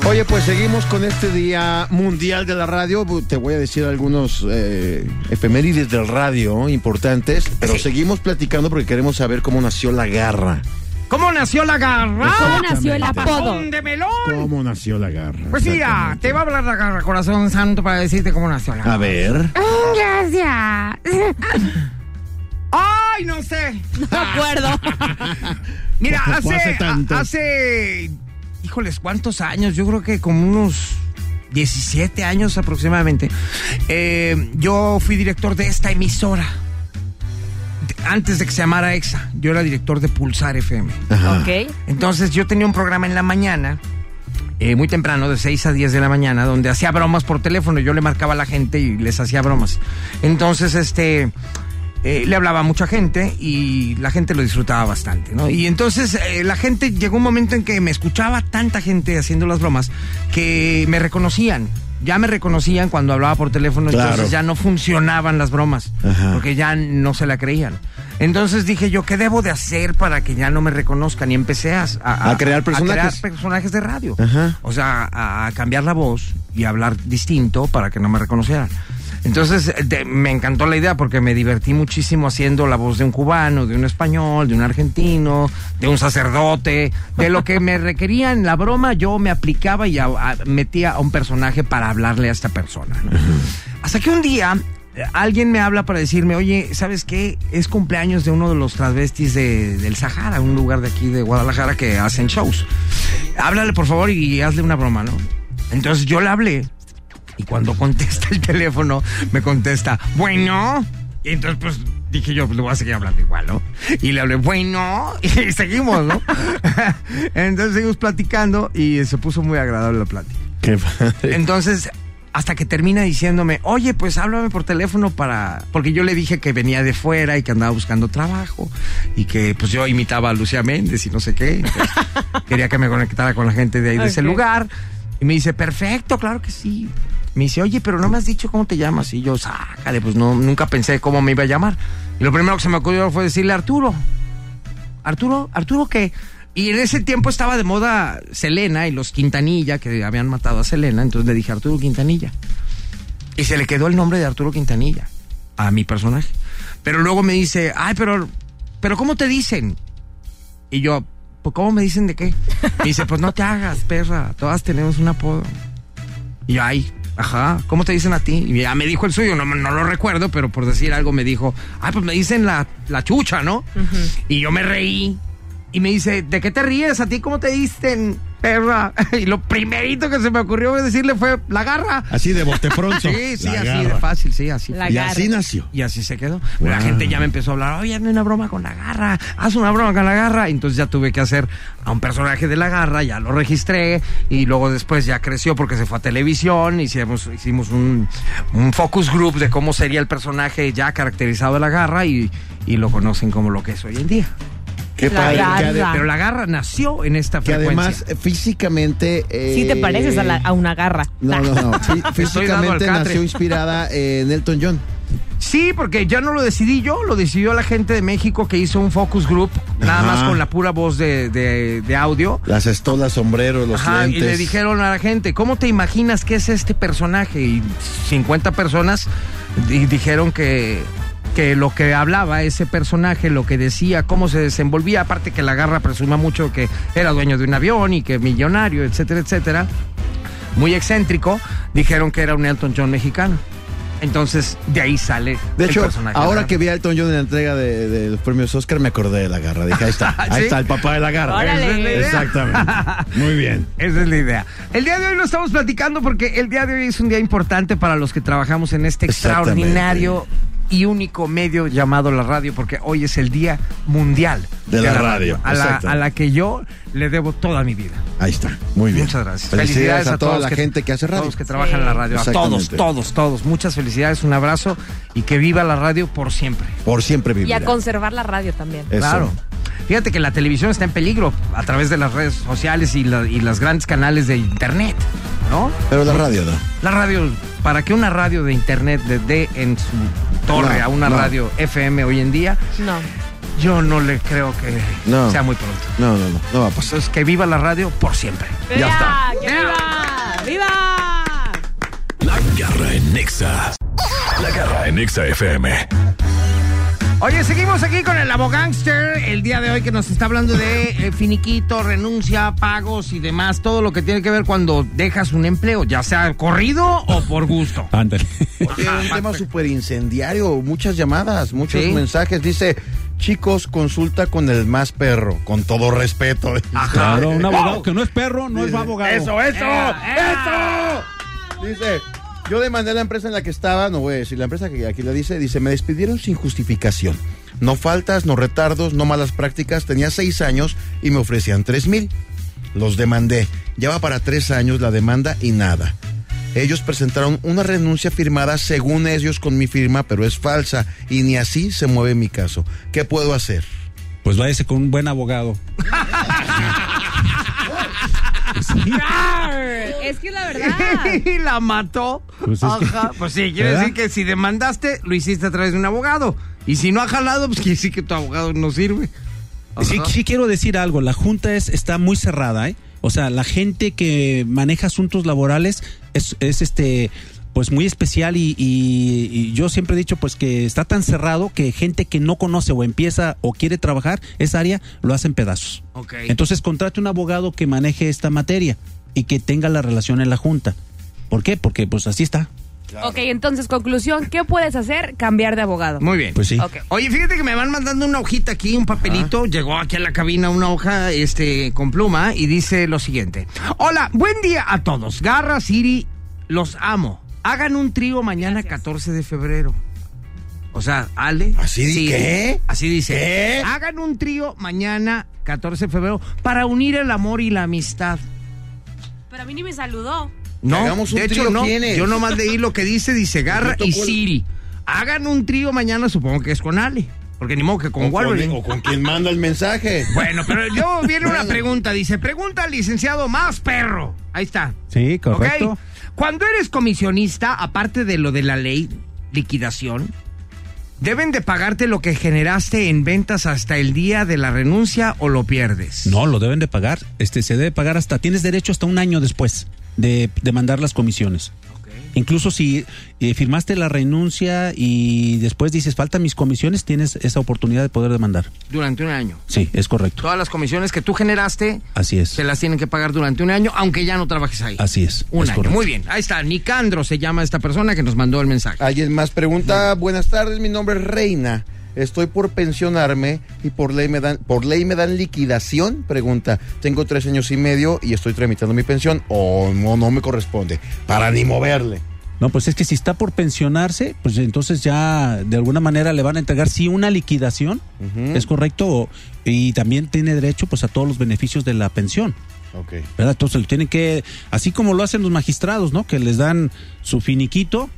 Oye, pues seguimos con este Día Mundial de la Radio. Te voy a decir algunos eh, efemérides del radio importantes, pero Sí. seguimos platicando porque queremos saber cómo nació la garra. ¿Cómo nació la garra? ¿Cómo nació el apodo? De melón. ¿Cómo nació la garra? Pues sí, Exactamente. te va a hablar la garra, corazón santo, para decirte cómo nació la garra. A ver. Gracias. <laughs> ¡Ay, no sé! No me acuerdo. <laughs> Mira, hace, hace tanto. a- hace, híjoles, ¿cuántos años? Yo creo que como unos 17 años aproximadamente. eh, yo fui director de esta emisora. Antes de que se llamara EXA, yo era director de Pulsar FM. Ajá. ok. Entonces yo tenía un programa en la mañana, eh, muy temprano, de 6 a 10 de la mañana, donde hacía bromas por teléfono. Yo le marcaba a la gente y les hacía bromas. Entonces, este, eh, le hablaba a mucha gente y la gente lo disfrutaba bastante, ¿no? Y entonces eh, la gente llegó un momento en que me escuchaba tanta gente haciendo las bromas que me reconocían. Ya me reconocían cuando hablaba por teléfono, Claro. entonces ya no funcionaban las bromas, Ajá. porque ya no se la creían. Entonces dije yo, ¿qué debo de hacer para que ya no me reconozcan? Y empecé a, A crear personajes. crear personajes de radio. Ajá. O sea, a, a cambiar la voz y hablar distinto para que no me reconocieran. Entonces, me encantó la idea porque me divertí muchísimo haciendo la voz de un cubano, de un español, de un argentino, de un sacerdote, de lo que me requería en la broma, yo me aplicaba y a- a- metía a un personaje para hablarle a esta persona. ¿no? Hasta que un día alguien me habla para decirme, oye, ¿sabes qué? Es cumpleaños de uno de los travestis de- del Sahara, un lugar de aquí de Guadalajara que hacen shows. Háblale por favor y hazle una broma, ¿no? Entonces yo le hablé y cuando contesta el teléfono me contesta, bueno. Y entonces pues dije yo, pues le voy a seguir hablando igual, ¿no? Y le hablé, bueno, <laughs> y seguimos, ¿no? <laughs> entonces seguimos platicando y se puso muy agradable la plática. Qué padre. Entonces, hasta que termina diciéndome, oye, pues háblame por teléfono para. Porque yo le dije que venía de fuera y que andaba buscando trabajo y que pues yo imitaba a Lucía Méndez y no sé qué. Entonces, <laughs> quería que me conectara con la gente de ahí de ese lugar. Y me dice, perfecto, claro que sí. Me dice, oye, pero no me has dicho cómo te llamas. Y yo, sácale, pues no, nunca pensé cómo me iba a llamar. Y lo primero que se me ocurrió fue decirle Arturo. Arturo, Arturo qué? Y en ese tiempo estaba de moda Selena y los Quintanilla, que habían matado a Selena, entonces le dije Arturo Quintanilla. Y se le quedó el nombre de Arturo Quintanilla a mi personaje. Pero luego me dice, ay, pero, pero ¿cómo te dicen? Y yo, pues ¿cómo me dicen de qué? Me dice, pues no te hagas, perra, todas tenemos un apodo. Y yo, ay, ajá, ¿cómo te dicen a ti? Y ya me dijo el suyo, no, no lo recuerdo, pero por decir algo me dijo, ay, pues me dicen la, la chucha, ¿no? Y yo me reí. Y me dice, ¿de qué te ríes? ¿A ti cómo te dicen, perra? <laughs> Y lo primerito que se me ocurrió decirle fue, la garra. Así de bote pronto. <laughs> Sí, sí, La así garra. de fácil, sí, así. La. Y garra. así nació. Y así se quedó. La gente ya me empezó a hablar, oye, hazme una broma con la garra, haz una broma con la garra. Y entonces ya tuve que hacer a un personaje de la garra, ya lo registré. Y luego después ya creció porque se fue a televisión. Hicimos, hicimos un, un focus group de cómo sería el personaje ya caracterizado de la garra y, y lo conocen como lo que es hoy en día. Qué La padre. garra. Que, ade- Pero la garra nació en esta que frecuencia. además eh, físicamente. eh, Sí te pareces a, la- a una garra. No, no, no. <laughs> Fí- físicamente nació inspirada en Elton John. Sí, porque ya no lo decidí yo, lo decidió la gente de México que hizo un focus group, nada Ajá. más con la pura voz de, de- de audio. Las estolas, sombreros, los Ajá, y le dijeron a la gente, ¿cómo te imaginas que es este personaje? Y 50 personas di- dijeron que, que lo que hablaba ese personaje, lo que decía, cómo se desenvolvía, aparte que la garra presuma mucho que era dueño de un avión y que millonario, etcétera, etcétera, muy excéntrico, dijeron que era un Elton John mexicano. Entonces, de ahí sale De el hecho, personaje de la ahora que vi a Elton John en la entrega de, de los premios Oscar, me acordé de la garra. Dije, ahí está, <laughs> ahí ¿Sí? está el papá de la garra. Órale. Esa es la idea. Exactamente. <laughs> Muy bien. Esa es la idea. El día de hoy lo estamos platicando porque el día de hoy es un día importante para los que trabajamos en este extraordinario y único medio llamado la radio, porque hoy es el Día Mundial De la radio, a la, a que yo le debo toda mi vida. Ahí está. Muy bien. Muchas gracias. Felicidades, a, toda todos la que- gente que hace radio. Todos los que trabajan en la radio. A todos, todos, todos. Muchas felicidades, un abrazo y que viva la radio por siempre. Por siempre Y vivirá. a conservar la radio también. Eso. Claro. Fíjate que la televisión está en peligro a través de las redes sociales y, la- y los grandes canales de internet, ¿no? Pero la radio no. La radio, para que una radio de internet le dé en su torre No, a una no. radio FM hoy en día, No. yo no le creo que No. sea muy pronto. No, no, no. No va a pasar. Entonces, que viva la radio por siempre. Ya está. ¡Que viva! ¡Viva! La garra en Nexa. La garra en Nexa FM. Oye, seguimos aquí con el abogánster el día de hoy que nos está hablando de eh, finiquito, renuncia, pagos y demás, todo lo que tiene que ver cuando dejas un empleo, ya sea corrido o por gusto. <laughs> Ándale. Un tema súper incendiario, muchas llamadas, muchos Sí. mensajes. Dice, chicos, consulta con el más perro, con todo respeto. Claro, un abogado <laughs> que no es perro, no es Dice, abogado. Eso, eso, ¡Ea! eso. Dice, yo demandé a la empresa en la que estaba, no voy a decir la empresa que aquí la dice, dice, me despidieron sin justificación. No faltas, no retardos, no malas prácticas. Tenía seis años y me ofrecían tres mil. Los demandé. Ya va para tres años la demanda y nada. Ellos presentaron una renuncia firmada según ellos con mi firma, pero es falsa y ni así se mueve mi caso. ¿Qué puedo hacer? Pues váyase con un buen abogado. <laughs> Es que la verdad. <laughs> y la mató. Pues es que- Ajá. Pues sí, quiere ¿verdad? decir que si demandaste, lo hiciste a través de un abogado. Y si no ha jalado, pues quiere decir que tu abogado no sirve. Sí, quiero decir algo, la Junta es, está muy cerrada, ¿eh? O sea, la gente que maneja asuntos laborales es, es este pues muy especial y, y- y yo siempre he dicho pues que está tan cerrado que gente que no conoce o empieza o quiere trabajar esa área lo hacen pedazos. Entonces contrate un abogado que maneje esta materia y que tenga la relación en la Junta. ¿Por qué? Porque pues así está. Ok, entonces, conclusión, ¿qué puedes hacer? Cambiar de abogado. Muy bien. Pues sí. Ok. Oye, fíjate que me van mandando una hojita aquí, un papelito. Llegó aquí a la cabina una hoja este, con pluma y dice lo siguiente. Hola, buen día a todos. Garra, Siri, los amo. Hagan un trío mañana 14 de febrero. O sea, Ale. ¿Así di Siri. qué? Así dice. ¿Qué? Hagan un trío mañana 14 de febrero para unir el amor y la amistad. Pero a mí ni me saludó. No, Hagamos un de hecho trío, no. ¿quiénes? Yo nomás leí lo que dice, dice Garra y Siri. Hagan un trío mañana, supongo que es con Ale. Porque ni modo que con con, Wolverine. o con quien manda el mensaje. <laughs> Bueno, pero yo viene una pregunta. Dice, pregunta al licenciado más perro. Ahí está. Sí, correcto. Cuando eres comisionista, aparte de lo de la ley, liquidación, ¿deben de pagarte lo que generaste en ventas hasta el día de la renuncia o lo pierdes? No, lo deben de pagar. Este se debe pagar hasta tienes derecho hasta un año después de, de mandar las comisiones. Incluso si eh, firmaste la renuncia y después dices faltan mis comisiones, tienes esa oportunidad de poder demandar. Durante un año. Sí, es correcto. Todas las comisiones que tú generaste Así es. se las tienen que pagar durante un año, aunque ya no trabajes ahí. Así es. Un es año. correcto. Muy bien. Ahí está. Nicandro se llama esta persona que nos mandó el mensaje. Alguien más pregunta, buenas tardes, mi nombre es Reina. Estoy por pensionarme y por ley me dan, por ley me dan liquidación. Pregunta, tengo tres años y medio y estoy tramitando mi pensión o no, no me corresponde. Para ni moverle. No, pues es que si está por pensionarse, pues entonces ya de alguna manera le van a entregar sí una liquidación, es correcto, y también tiene derecho pues a todos los beneficios de la pensión. Ok. ¿verdad? Entonces tienen que, así como lo hacen los magistrados, ¿no? Que les dan su finiquito,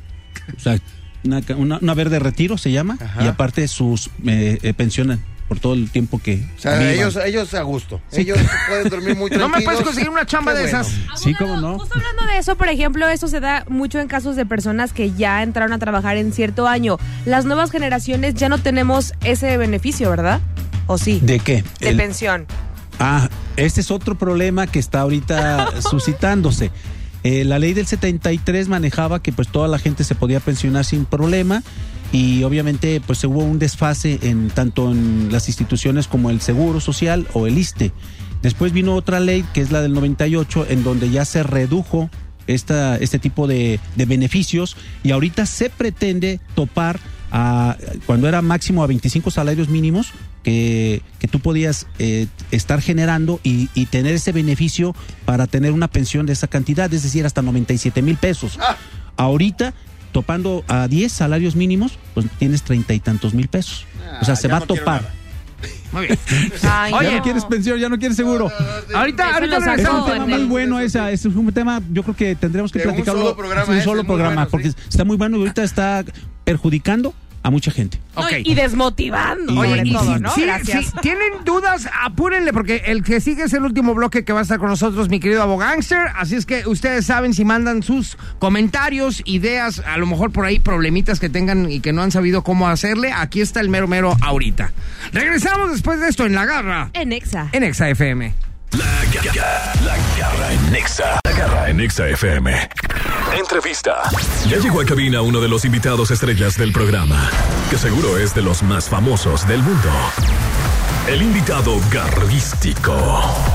o sea, una, una- una verde retiro se llama, Ajá. y aparte sus eh, eh, pensionan por todo el tiempo que... O sea, vivan. ellos, ellos a gusto. Ellos pueden dormir muy <laughs> ¿No tranquilos. me puedes conseguir una chamba Qué de bueno. esas? Sí, cómo no. Justo hablando de eso, por ejemplo, eso se da mucho en casos de personas que ya entraron a trabajar en cierto año. Las nuevas generaciones ya no tenemos ese beneficio, ¿verdad? ¿O sí? ¿De qué? De El- pensión. Ah, este es otro problema que está ahorita <laughs> suscitándose. Eh, la ley del 73 manejaba que pues toda la gente se podía pensionar sin problema y obviamente pues hubo un desfase en tanto en las instituciones como el Seguro Social o el ISTE. Después vino otra ley que es la del 98 en donde ya se redujo esta, este tipo de, de beneficios y ahorita se pretende topar a, cuando era máximo a 25 salarios mínimos que, que tú podías eh, estar generando y, y tener ese beneficio para tener una pensión de esa cantidad, es decir, hasta 97 mil pesos. Ahorita, topando a 10 salarios mínimos, pues tienes treinta y tantos mil pesos. o sea, Ah, se va no a topar. Muy bien. <laughs> Ay, Oye, ya no quieres pensión, ya no quieres seguro. Ahorita, ahorita lo sacó Es un tema muy bueno esa, es un tema, yo creo que tendremos que De un platicarlo. solo programa es un solo programa, bueno, porque sí. está muy bueno y ahorita está perjudicando a mucha gente. No, Ok. Y desmotivando, Oye, y todo, ¿no? Sí, Gracias. sí, tienen dudas, apúrenle, porque el que sigue es el último bloque que va a estar con nosotros, mi querido abogánster. Así es que ustedes saben si mandan sus comentarios, ideas, a lo mejor por ahí problemitas que tengan y que no han sabido cómo hacerle. Aquí está el mero mero ahorita. Regresamos después de esto en La Garra, En Exa. en Exa FM. La, ga- la garra en Nexa. En Nexa FM. Entrevista. Ya llegó a cabina uno de los invitados estrellas del programa, que seguro es de los más famosos del mundo. El invitado garrístico.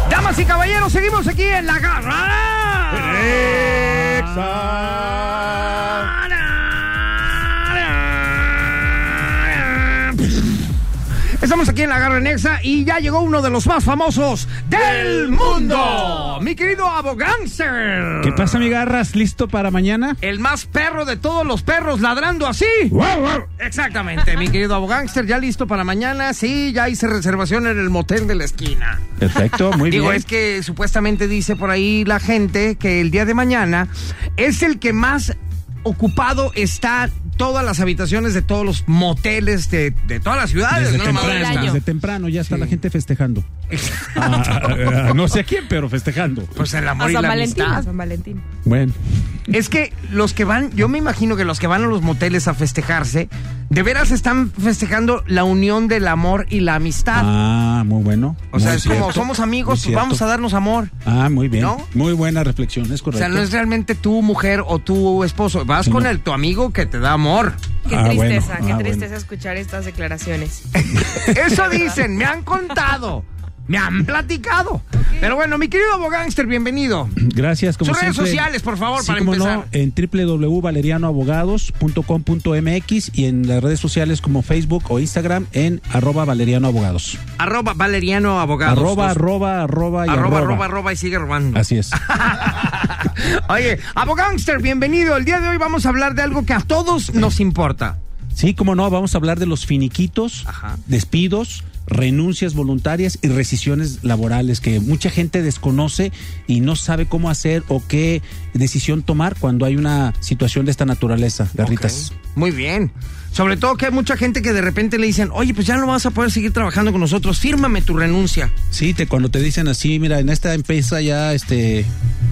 Damas y caballeros, seguimos aquí en La Garra. Estamos aquí en la Garra Nexa y ya llegó uno de los más famosos del mundo. Mi querido Abogánster. ¿Qué pasa, mi garras? ¿Listo para mañana? El más perro de todos los perros ladrando así. Exactamente, mi querido Abogánster, ya listo para mañana. Sí, ya hice reservación en el motel de la esquina. Perfecto, muy <laughs> Digo, bien. es que supuestamente dice por ahí la gente que el día de mañana es el que más ocupado está todas las habitaciones de todos los moteles de, de todas las ciudades. Desde ¿no? Temprano, desde temprano ya está la gente festejando. <laughs> Ah, ah, no sé a quién, pero festejando. Pues el A amor y San la Valentín, a amistad. San Valentín. Bueno, Es que los que van, yo me imagino que los que van a los moteles a festejarse, de veras están festejando la unión del amor y la amistad. ah, muy bueno. o sea, es como somos amigos, pues vamos a darnos amor. Ah, muy bien. ¿No? Muy buena reflexión, es O correcto. sea, no es realmente tu mujer o tu esposo. Vas Sí, con no. el, tu amigo que te da amor. Qué Ah, bueno, tristeza, qué ah, tristeza bueno. escuchar estas declaraciones. <laughs> Eso <laughs> dicen, me han contado, me han platicado. Pero bueno, mi querido abogánster, bienvenido. Gracias, como Sus redes siempre. sociales, por favor, Sí, para como empezar. no, en www.valerianoabogados.com.mx y en las redes sociales como Facebook o Instagram en arroba valerianoabogados. Arroba Valeriano Abogados. Arroba, arroba, arroba y arroba, arroba. arroba, arroba y sigue robando. Así es. <laughs> Oye, abogánster, bienvenido. El día de hoy vamos a hablar de algo que a todos nos importa. Sí, como no, vamos a hablar de los finiquitos, Ajá. despidos, renuncias voluntarias y rescisiones laborales que mucha gente desconoce y no sabe cómo hacer o qué decisión tomar cuando hay una situación de esta naturaleza, Garritas. Muy bien. Sobre todo que hay mucha gente que de repente le dicen, oye, pues ya no vas a poder seguir trabajando con nosotros, fírmame tu renuncia. Sí, te, cuando te dicen así, mira, en esta empresa ya, este,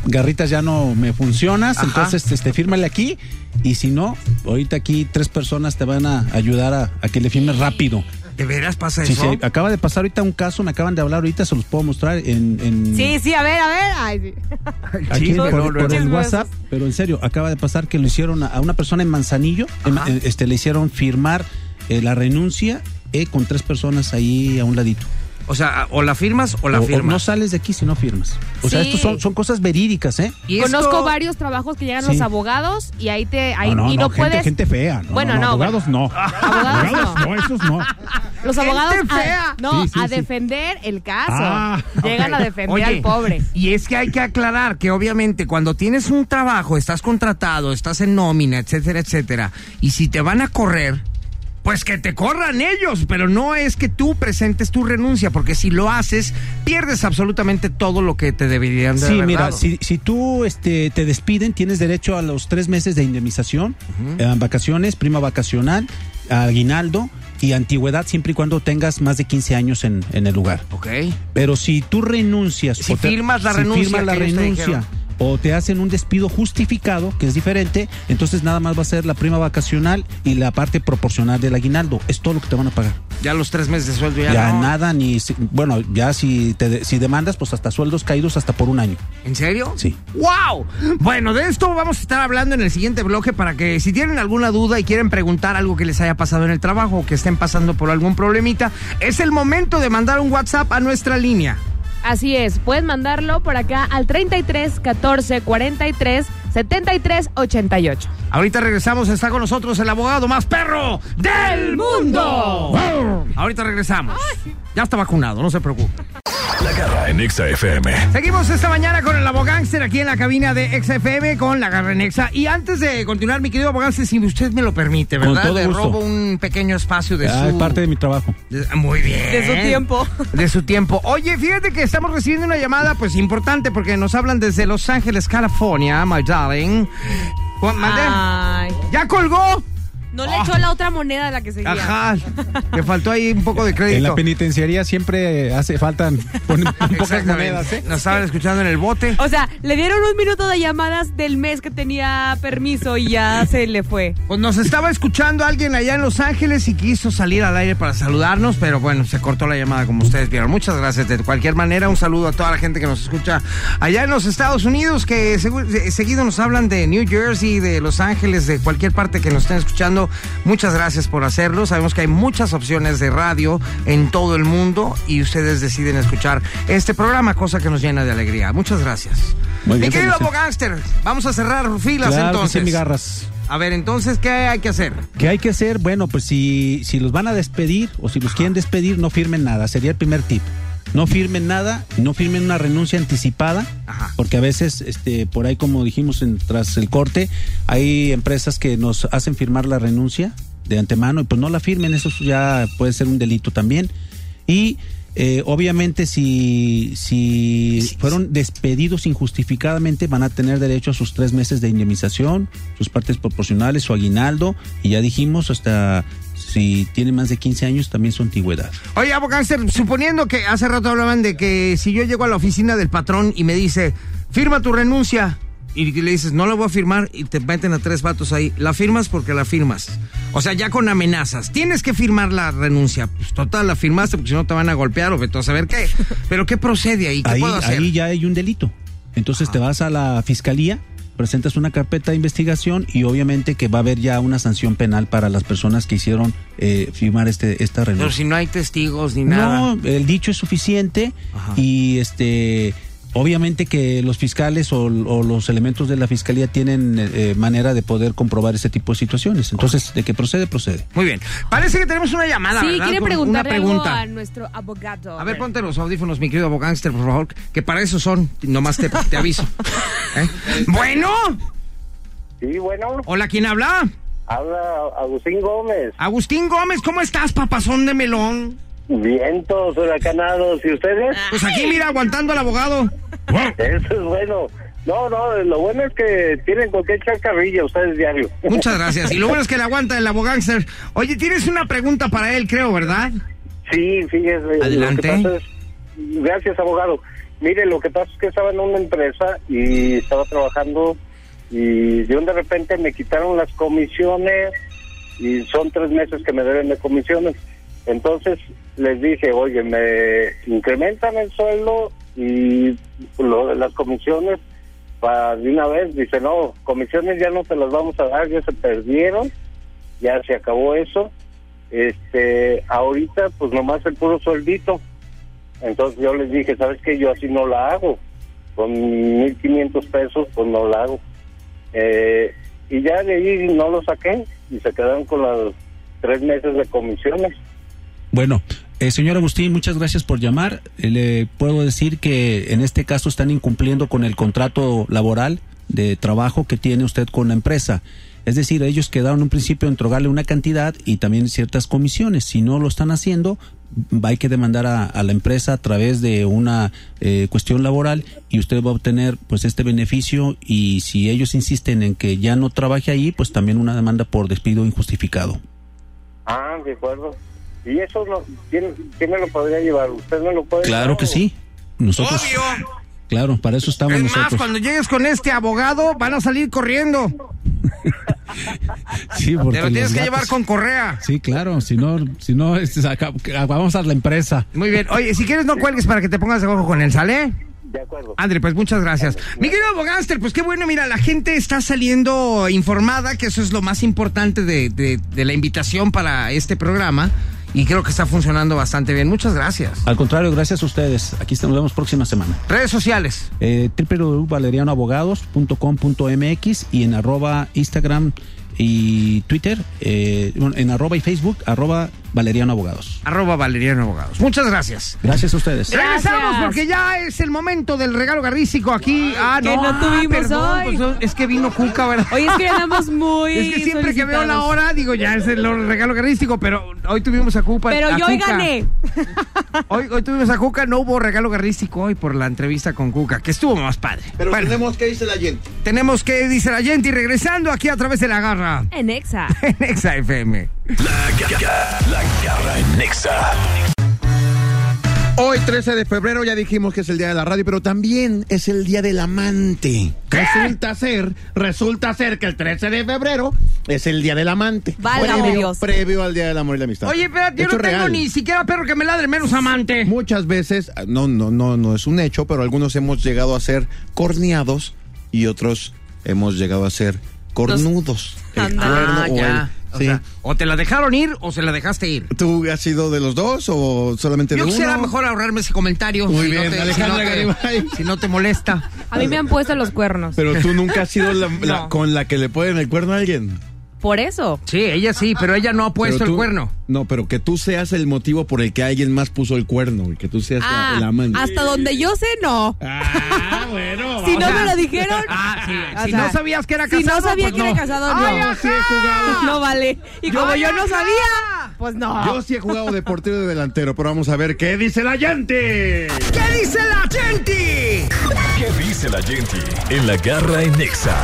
Garritas ya no me funcionas, Ajá. entonces, este, fírmale aquí y si no, ahorita aquí tres personas te van a ayudar a, a que le firmes rápido. ¿De veras pasa Sí, eso? sí, acaba de pasar ahorita un caso, me acaban de hablar ahorita, se los puedo mostrar en... en Sí, sí, a ver, a ver. Ay, sí. aquí Sí, por, luego, por luego. el. WhatsApp, pero en serio, acaba de pasar que lo hicieron a, a una persona en Manzanillo, en- eh, este, le hicieron firmar eh, la renuncia eh, con tres personas ahí a un ladito. O sea, o la firmas o la O- o firmas. no sales de aquí si no firmas. O sea, Sí. estos son, son cosas verídicas, ¿eh? Y esto- Conozco varios trabajos que llegan Sí. los abogados y ahí te ahí, no, no, y no, no, gente, puedes gente fea. No, Bueno, no, no, abogados no. Abogados no. no, esos no. los Gente abogados a- fea. no Sí, sí, a sí. defender el caso. Ah, llegan a defender Oye, al pobre. Y es que hay que aclarar que obviamente cuando tienes un trabajo, estás contratado, estás en nómina, etcétera, etcétera, y si te van a correr, pues que te corran ellos, pero no es que tú presentes tu renuncia, porque si lo haces, pierdes absolutamente todo lo que te deberían de Sí, haber mira, dado. si, si tú este, te despiden, tienes derecho a los tres meses de indemnización, eh, vacaciones, prima vacacional, aguinaldo y antigüedad, siempre y cuando tengas más de 15 años en, en el lugar. Ok. Pero si tú renuncias... Si o te- firmas la si renuncia firmas la renuncia. O te hacen un despido justificado, que es diferente, entonces nada más va a ser la prima vacacional y la parte proporcional del aguinaldo. Es todo lo que te van a pagar. Ya los tres meses de sueldo ya, Ya, no. nada, ni... Bueno, ya si, te, si demandas, pues hasta sueldos caídos hasta por un año. ¿En serio? Sí. ¡Wow! Bueno, de esto vamos a estar hablando en el siguiente bloque para que si tienen alguna duda y quieren preguntar algo que les haya pasado en el trabajo o que estén pasando por algún problemita, es el momento de mandar un WhatsApp a nuestra línea. Así es, puedes mandarlo por acá al 33 14 43 73 88. Ahorita regresamos, está con nosotros el abogado más perro del mundo. Ahorita regresamos. Ya está vacunado, no se preocupe. La garra en Exa FM. Seguimos esta mañana con el abogánster aquí en la cabina de XFM con la garra en Exa. Y antes de continuar, mi querido abogánster, si usted me lo permite, Con ¿verdad? todo Le gusto. robo un pequeño espacio de Ah, su... es parte de mi trabajo. de- Muy bien. De su tiempo. De su tiempo. Oye, fíjate que estamos recibiendo una llamada, pues importante, porque nos hablan desde Los Ángeles, California, my darling. Ay, ¿Ya colgó? No le echó la otra moneda a la que seguía. Ajá. Le faltó ahí un poco de crédito. En la penitenciaría siempre hace faltan ponen pocas monedas, ¿eh? Nos estaban escuchando en el bote. O sea, le dieron un minuto de llamadas del mes que tenía permiso y ya se le fue. Pues nos estaba escuchando alguien allá en Los Ángeles y quiso salir al aire para saludarnos, pero bueno, se cortó la llamada como ustedes vieron. Muchas gracias. De cualquier manera, un saludo a toda la gente que nos escucha allá en los Estados Unidos, que eh, seguido nos hablan de New Jersey, de Los Ángeles, de cualquier parte que nos estén escuchando. Muchas gracias por hacerlo. Sabemos que hay muchas opciones de radio en todo el mundo y ustedes deciden escuchar este programa, cosa que nos llena de alegría. Muchas gracias. Muy bien, Mi querido abogánster, vamos a cerrar filas Claro entonces. sí, mi garras. A ver, entonces, ¿qué hay que hacer? ¿Qué hay que hacer? Bueno, pues si, si los van a despedir o si los quieren despedir, no firmen nada. Sería el primer tip. No firmen nada, no firmen una renuncia anticipada, Ajá. porque a veces, este, por ahí como dijimos en- tras el corte, hay empresas que nos hacen firmar la renuncia de antemano y pues no la firmen, eso ya puede ser un delito también. Y eh, obviamente si, si fueron despedidos injustificadamente van a tener derecho a sus tres meses de indemnización, sus partes proporcionales, su aguinaldo y ya dijimos hasta si tienen más de 15 años también su antigüedad. Oye, abogánster, suponiendo que hace rato hablaban de que si yo llego a la oficina del patrón y me dice, firma tu renuncia, y le dices, no la voy a firmar, y te meten a tres vatos ahí, la firmas porque la firmas. O sea, ya con amenazas. Tienes que firmar la renuncia. Pues total, la firmaste porque si no te van a golpear o vete a saber qué. Pero ¿qué procede ahí? ¿Qué Ahí, puedo hacer? ahí ya hay un delito. Entonces te vas a la fiscalía, presentas una carpeta de investigación y obviamente que va a haber ya una sanción penal para las personas que hicieron eh, firmar este esta Pero renuncia. si no hay testigos ni nada. No, el dicho es suficiente Ajá. y este obviamente que los fiscales o, o los elementos de la fiscalía tienen eh, manera de poder comprobar ese tipo de situaciones. Entonces, de que procede, procede. Muy bien. Parece que tenemos una llamada, Sí, ¿verdad? quiere preguntarle una algo pregunta. a nuestro abogado. A ver, ponte los audífonos, mi querido abogánster, por favor, que para eso son, nomás te, te aviso. <laughs> ¿Eh? Bueno, Sí, bueno, hola, ¿quién habla? habla Agustín Gómez. Agustín Gómez, ¿cómo estás, papazón de melón? Vientos huracanados. ¿Y ustedes? Pues aquí, mira, aguantando al abogado. Eso es bueno. No, no, lo bueno es que tienen con qué echar carrilla ustedes diario. Muchas gracias. Y lo bueno es que le aguanta el abogánster. Oye, tienes una pregunta para él, creo, ¿verdad? Sí, fíjese. Adelante. Lo que pasa es- gracias, abogado. Mire, lo que pasa es que estaba en una empresa y estaba trabajando y de un de repente me quitaron las comisiones y son tres meses que me deben de comisiones. Entonces les dije, oye, me incrementan el sueldo y lo las comisiones para de una vez. Dice, no, comisiones ya no te las vamos a dar, ya se perdieron, ya se acabó eso. Este, ahorita pues nomás el puro sueldito. Entonces yo les dije, ¿sabes qué? Yo así no la hago. Con 1.500 pesos pues no la hago. Eh, y ya de ahí no lo saqué y se quedaron con los tres meses de comisiones. Bueno, eh, señor Agustín, muchas gracias por llamar. Eh, le puedo decir que en este caso están incumpliendo con el contrato laboral de trabajo que tiene usted con la empresa. Es decir, ellos quedaron en un principio en entregarle una cantidad y también ciertas comisiones. Si no lo están haciendo, hay que demandar a, a la empresa a través de una eh, cuestión laboral y usted va a obtener pues este beneficio y si ellos insisten en que ya no trabaje ahí, pues también una demanda por despido injustificado. Ah, de acuerdo. ¿Y eso no, quién, quién me lo podría llevar? ¿Usted me lo puede Claro llevar que sí. Nosotros, Obvio. claro, para eso estamos Es más, nosotros. cuando llegues con este abogado, van a salir corriendo. <laughs> Sí, porque Te lo tienes que gatos- llevar con correa. Sí, claro, si no, si no, este, saca- vamos a la empresa. Muy bien. Oye, si quieres no cuelgues para que te pongas de ojo con él, ¿sale? De acuerdo. André, pues muchas gracias. Mi querido abogánster, pues qué bueno, mira, la gente está saliendo informada, que eso es lo más importante de, de- de la invitación para este programa, y creo que está funcionando bastante bien. Muchas gracias. Al contrario, gracias a ustedes. Aquí nos vemos próxima semana. Redes sociales. Eh, www.valerianoabogados.com.mx y en arroba Instagram y Twitter, eh, en arroba y Facebook, arroba Valeriano Abogados. Arroba Valeriano Abogados. Muchas gracias. Gracias a ustedes. Gracias. Regresamos porque ya es el momento del regalo garrístico aquí. Ah, que no, no ah, tuvimos perdón, hoy. pues, es que vino Cuca, ¿verdad? Hoy es que andamos <laughs> muy. Es que siempre que veo la hora, digo, ya es el regalo garrístico, pero hoy tuvimos a Cuca. Pero a yo hoy gané. <laughs> Hoy, hoy tuvimos a Cuca, no hubo regalo garrístico hoy por la entrevista con Cuca, que estuvo más padre. Pero Bueno, tenemos que dice la gente. tenemos que, dice la gente, y regresando aquí a través de la garra En Exa. <laughs> en Exa FM. La garra, la garra en Nexa. Hoy, 13 de febrero, ya dijimos que es el día de la radio, pero también es el día del amante. Resulta ser, resulta ser que el 13 de febrero es el día del amante. Válgame previo, Dios. previo al día del amor y la amistad. Oye, espérate, yo Hecho no tengo real. ni siquiera perro que me ladre, menos amante. Muchas veces, no, no, no, no es un hecho, pero algunos hemos llegado a ser corneados y otros hemos llegado a ser cornudos. El Anda. cuerno Ah, o el O, Sí. sea, o te la dejaron ir o se la dejaste ir. ¿Tú has sido de los dos o solamente de Yo uno? quisiera mejor ahorrarme ese comentario. Muy si bien, no te, si, Alejandra no te, Garibay. si no te molesta. A mí me han puesto los cuernos. Pero tú nunca has sido la, la- <laughs> No. con la que le ponen el cuerno a alguien. Por eso. Sí, ella sí, pero ella no ha puesto el cuerno. No, pero que tú seas el motivo por el que alguien más puso el cuerno y que tú seas la- Ah, el amante. hasta donde yo sé, no. Ah, bueno. <laughs> Si no sea- me lo dijeron. Ah, sí. Si sea, no sabías que era Si casado, no sabía pues que era no. casado, Ay, no. ajá. Sí he jugado. <laughs> No vale. Y como Ay, yo no ajá. sabía, pues no. Yo sí he jugado de portero y de delantero, pero vamos a ver qué dice la gente. ¿Qué dice la gente? ¿Qué dice la gente en la garra en Nexa?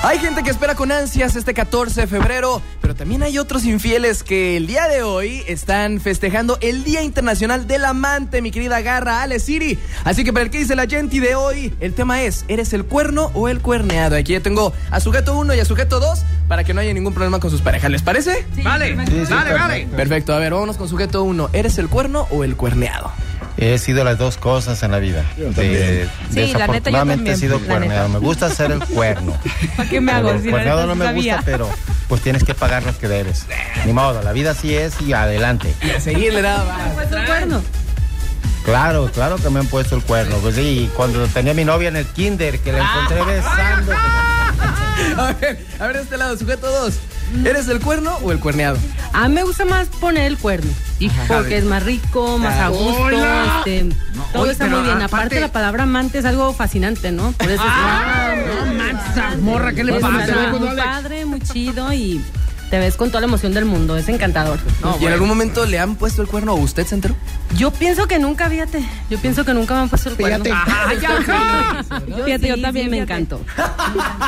Hay gente que espera con ansias este 14 de febrero, pero también hay otros infieles que el día de hoy están festejando el Día Internacional del Amante, mi querida garra Ale Siri. Así que para el que dice la gente de hoy, el tema es, ¿eres el cuerno o el cuerneado? Aquí ya tengo a sujeto 1 y a sujeto 2 para que no haya ningún problema con sus parejas. ¿Les parece? Vale, vale, vale. Perfecto, a ver, vámonos con sujeto 1. ¿Eres el cuerno o el cuerneado? He sido las dos cosas en la vida. De- Sí, la neta, yo desafortunadamente también, he sido la cuerneado. Me gusta hacer el cuerno. <laughs> ¿Para qué me hago? El Si la cuerneado no me sabía. gusta, pero pues tienes que pagar lo que debes. Ni modo, la vida así es y adelante. Y a seguirle nada más. Un cuerno. Claro, claro que me han puesto el cuerno. Pues sí, cuando tenía mi novia en el kinder, que la encontré besando. <laughs> A ver, a ver de este lado, sujeto 2. ¿Eres el cuerno o el cuerneado? A mí me gusta más poner el cuerno. Porque es más rico, más a gusto, este, todo oye, está muy bien. aparte- Aparte, la palabra amante es algo fascinante, ¿no? Por eso Ah, no manches, morra, ¿qué le pasa? muy padre, muy chido y te ves con toda la emoción del mundo. Es encantador. ¿Y en algún momento le han puesto el cuerno o usted se enteró? Yo pienso que nunca, fíjate. Yo pienso que nunca me han puesto el cuerno. Ay, ajá. Fíjate, yo sí, también sí, me fíjate. encantó. <laughs>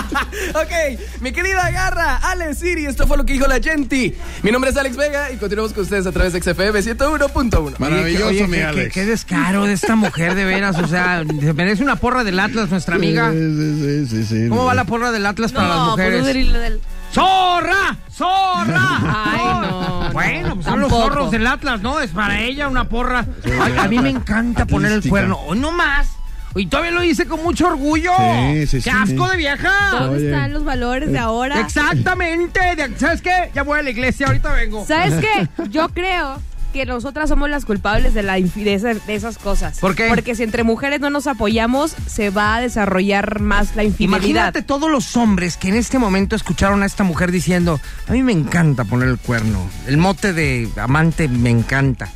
ok, mi querida garra, Ale Siri, esto fue lo que dijo la gente. Mi nombre es Alex Vega y continuamos con ustedes a través de XFM 101.1. Maravilloso, Oye, mi qué- Alex. Qué, qué descaro de esta mujer, de veras. O sea, se merece una porra del Atlas, nuestra amiga. Sí, sí, sí, sí, ¿Cómo va la porra del Atlas para las No, mujeres? del- ¡Zorra! ¡Zorra! Ay, no. Bueno, pues son los Tampoco. zorros del Atlas, ¿no? Es para ella una porra. Ay, a mí me encanta poner el cuerno. Hoy no más. Y todavía lo hice con mucho orgullo. Sí, sí, ¡Qué sí. asco de vieja! ¿Dónde Oye. están los valores de ahora? Exactamente. De- ¿Sabes qué? Ya voy a la iglesia, ahorita vengo. ¿Sabes qué? Yo creo que nosotras somos las culpables de, la de, esa- de esas cosas. ¿Por qué? Porque si entre mujeres no nos apoyamos, se va a desarrollar más la infidelidad. Imagínate todos los hombres que en este momento escucharon a esta mujer diciendo, a mí me encanta poner el cuerno, el mote de amante me encanta.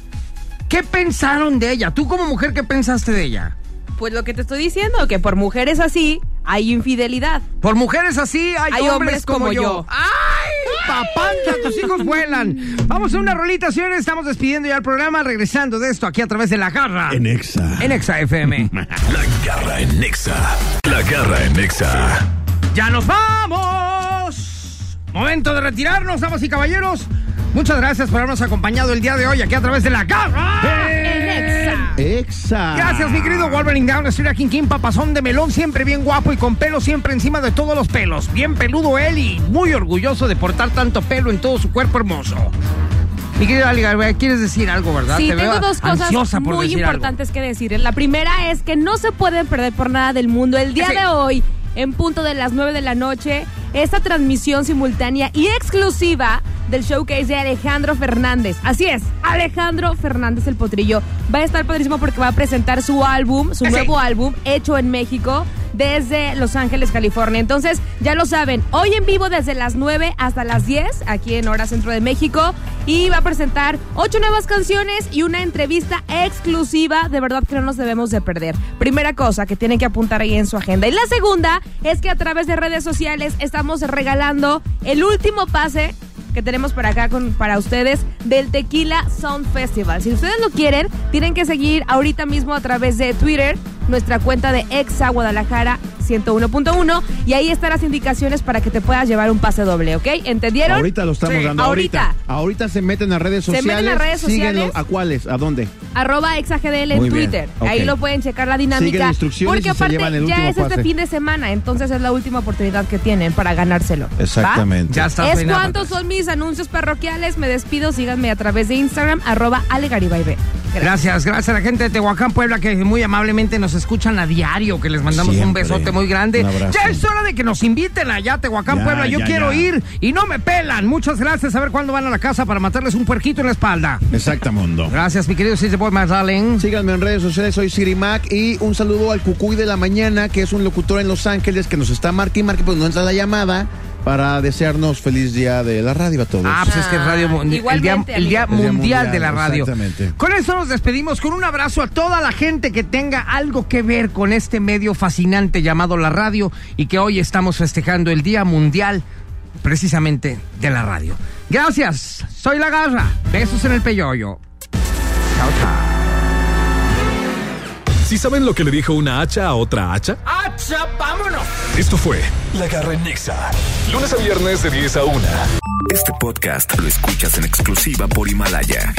¿Qué pensaron de ella? Tú como mujer, ¿qué pensaste de ella? Pues lo que te estoy diciendo, que por mujeres así hay infidelidad. Por mujeres así hay, Hay hombres, hombres como, como yo. yo. ¡Ay, papanta! Tus hijos vuelan. Vamos a una rolita, señores. Estamos despidiendo ya el programa, regresando de esto aquí a través de La Garra. En Exa. En Exa FM. <laughs> La garra en Nexa. La garra en Nexa. ¡Ya nos vamos! Momento de retirarnos, damas y caballeros. Muchas gracias por habernos acompañado el día de hoy aquí a través de La Garra. En Exa. Exa. Gracias, mi querido Wolverine Down, estoy aquí King, papazón de melón, siempre bien guapo y con pelo siempre encima de todos los pelos. Bien peludo él y muy orgulloso de portar tanto pelo en todo su cuerpo hermoso. Mi querido Ali Garibay, ¿quieres decir algo, verdad? Sí, Te tengo dos cosas muy algo. importantes que decir. La primera es que no se pueden perder por nada del mundo el día Sí. de hoy, en punto de las 9 de la noche, esta transmisión simultánea y exclusiva del showcase de Alejandro Fernández. Así es, Alejandro Fernández el Potrillo va a estar padrísimo porque va a presentar su álbum, su Sí. nuevo álbum, hecho en México, desde Los Ángeles, California. Entonces, ya lo saben, hoy en vivo desde las 9 hasta las 10, aquí en Hora Centro de México, y va a presentar ocho nuevas canciones y una entrevista exclusiva, de verdad que no nos debemos de perder. Primera cosa que tienen que apuntar ahí en su agenda. Y la segunda es que a través de redes sociales estamos regalando el último pase que tenemos para acá con, para ustedes del Tequila Sound Festival. Si ustedes lo quieren, tienen que seguir ahorita mismo a través de Twitter nuestra cuenta de Exa Guadalajara 101.1 y ahí están las indicaciones para que te puedas llevar un pase doble, ¿ok? ¿Entendieron? Ahorita lo estamos Sí. dando. Ahorita. Ahorita. Ahorita se meten a redes Se meten sociales. a redes sociales. Síguenlo. ¿A cuáles? ¿A dónde? Arroba ExaGDL en Twitter. Ahí lo pueden checar la dinámica. Porque y se aparte llevan el ya es este fin de semana, entonces es la última oportunidad que tienen para ganárselo. ¿va? Exactamente. Ya está. Es cuántos son mis anuncios parroquiales. Me despido. Síganme a través de Instagram, arroba alegaribaibe. Gracias, gracias a la gente de Tehuacán, Puebla, que muy amablemente nos escuchan a diario, que les mandamos un besote muy grande. Ya es hora de que nos inviten allá a Tehuacán, Ya, Puebla. Yo ya, quiero ya. ir y no me pelan. Muchas gracias. A ver cuándo van a la casa para matarles un puerquito en la espalda. Exactamundo. Gracias, mi querido Cisne Boy Marlene. Síganme en redes sociales, soy Siri Mac y un saludo al Cucuy de la mañana, que es un locutor en Los Ángeles que nos está marque y marque, pues no entra la llamada para desearnos feliz día de la radio a todos. Ah, pues es que es radio, el día, igualmente, el día amigo. El día mundial de la radio. Exactamente. Con esto nos despedimos con un abrazo a toda la gente que tenga algo que ver con este medio fascinante llamado la radio y que hoy estamos festejando el Día Mundial precisamente de la radio. Gracias, soy La Garra. Besos en el peyoyo. Chao, chao. ¿Sí saben lo que le dijo una hacha a otra hacha? ¡Acha, vámonos! Esto fue La Garra en Nexa. Lunes a viernes de 10 a 1. Este podcast lo escuchas en exclusiva por Himalaya.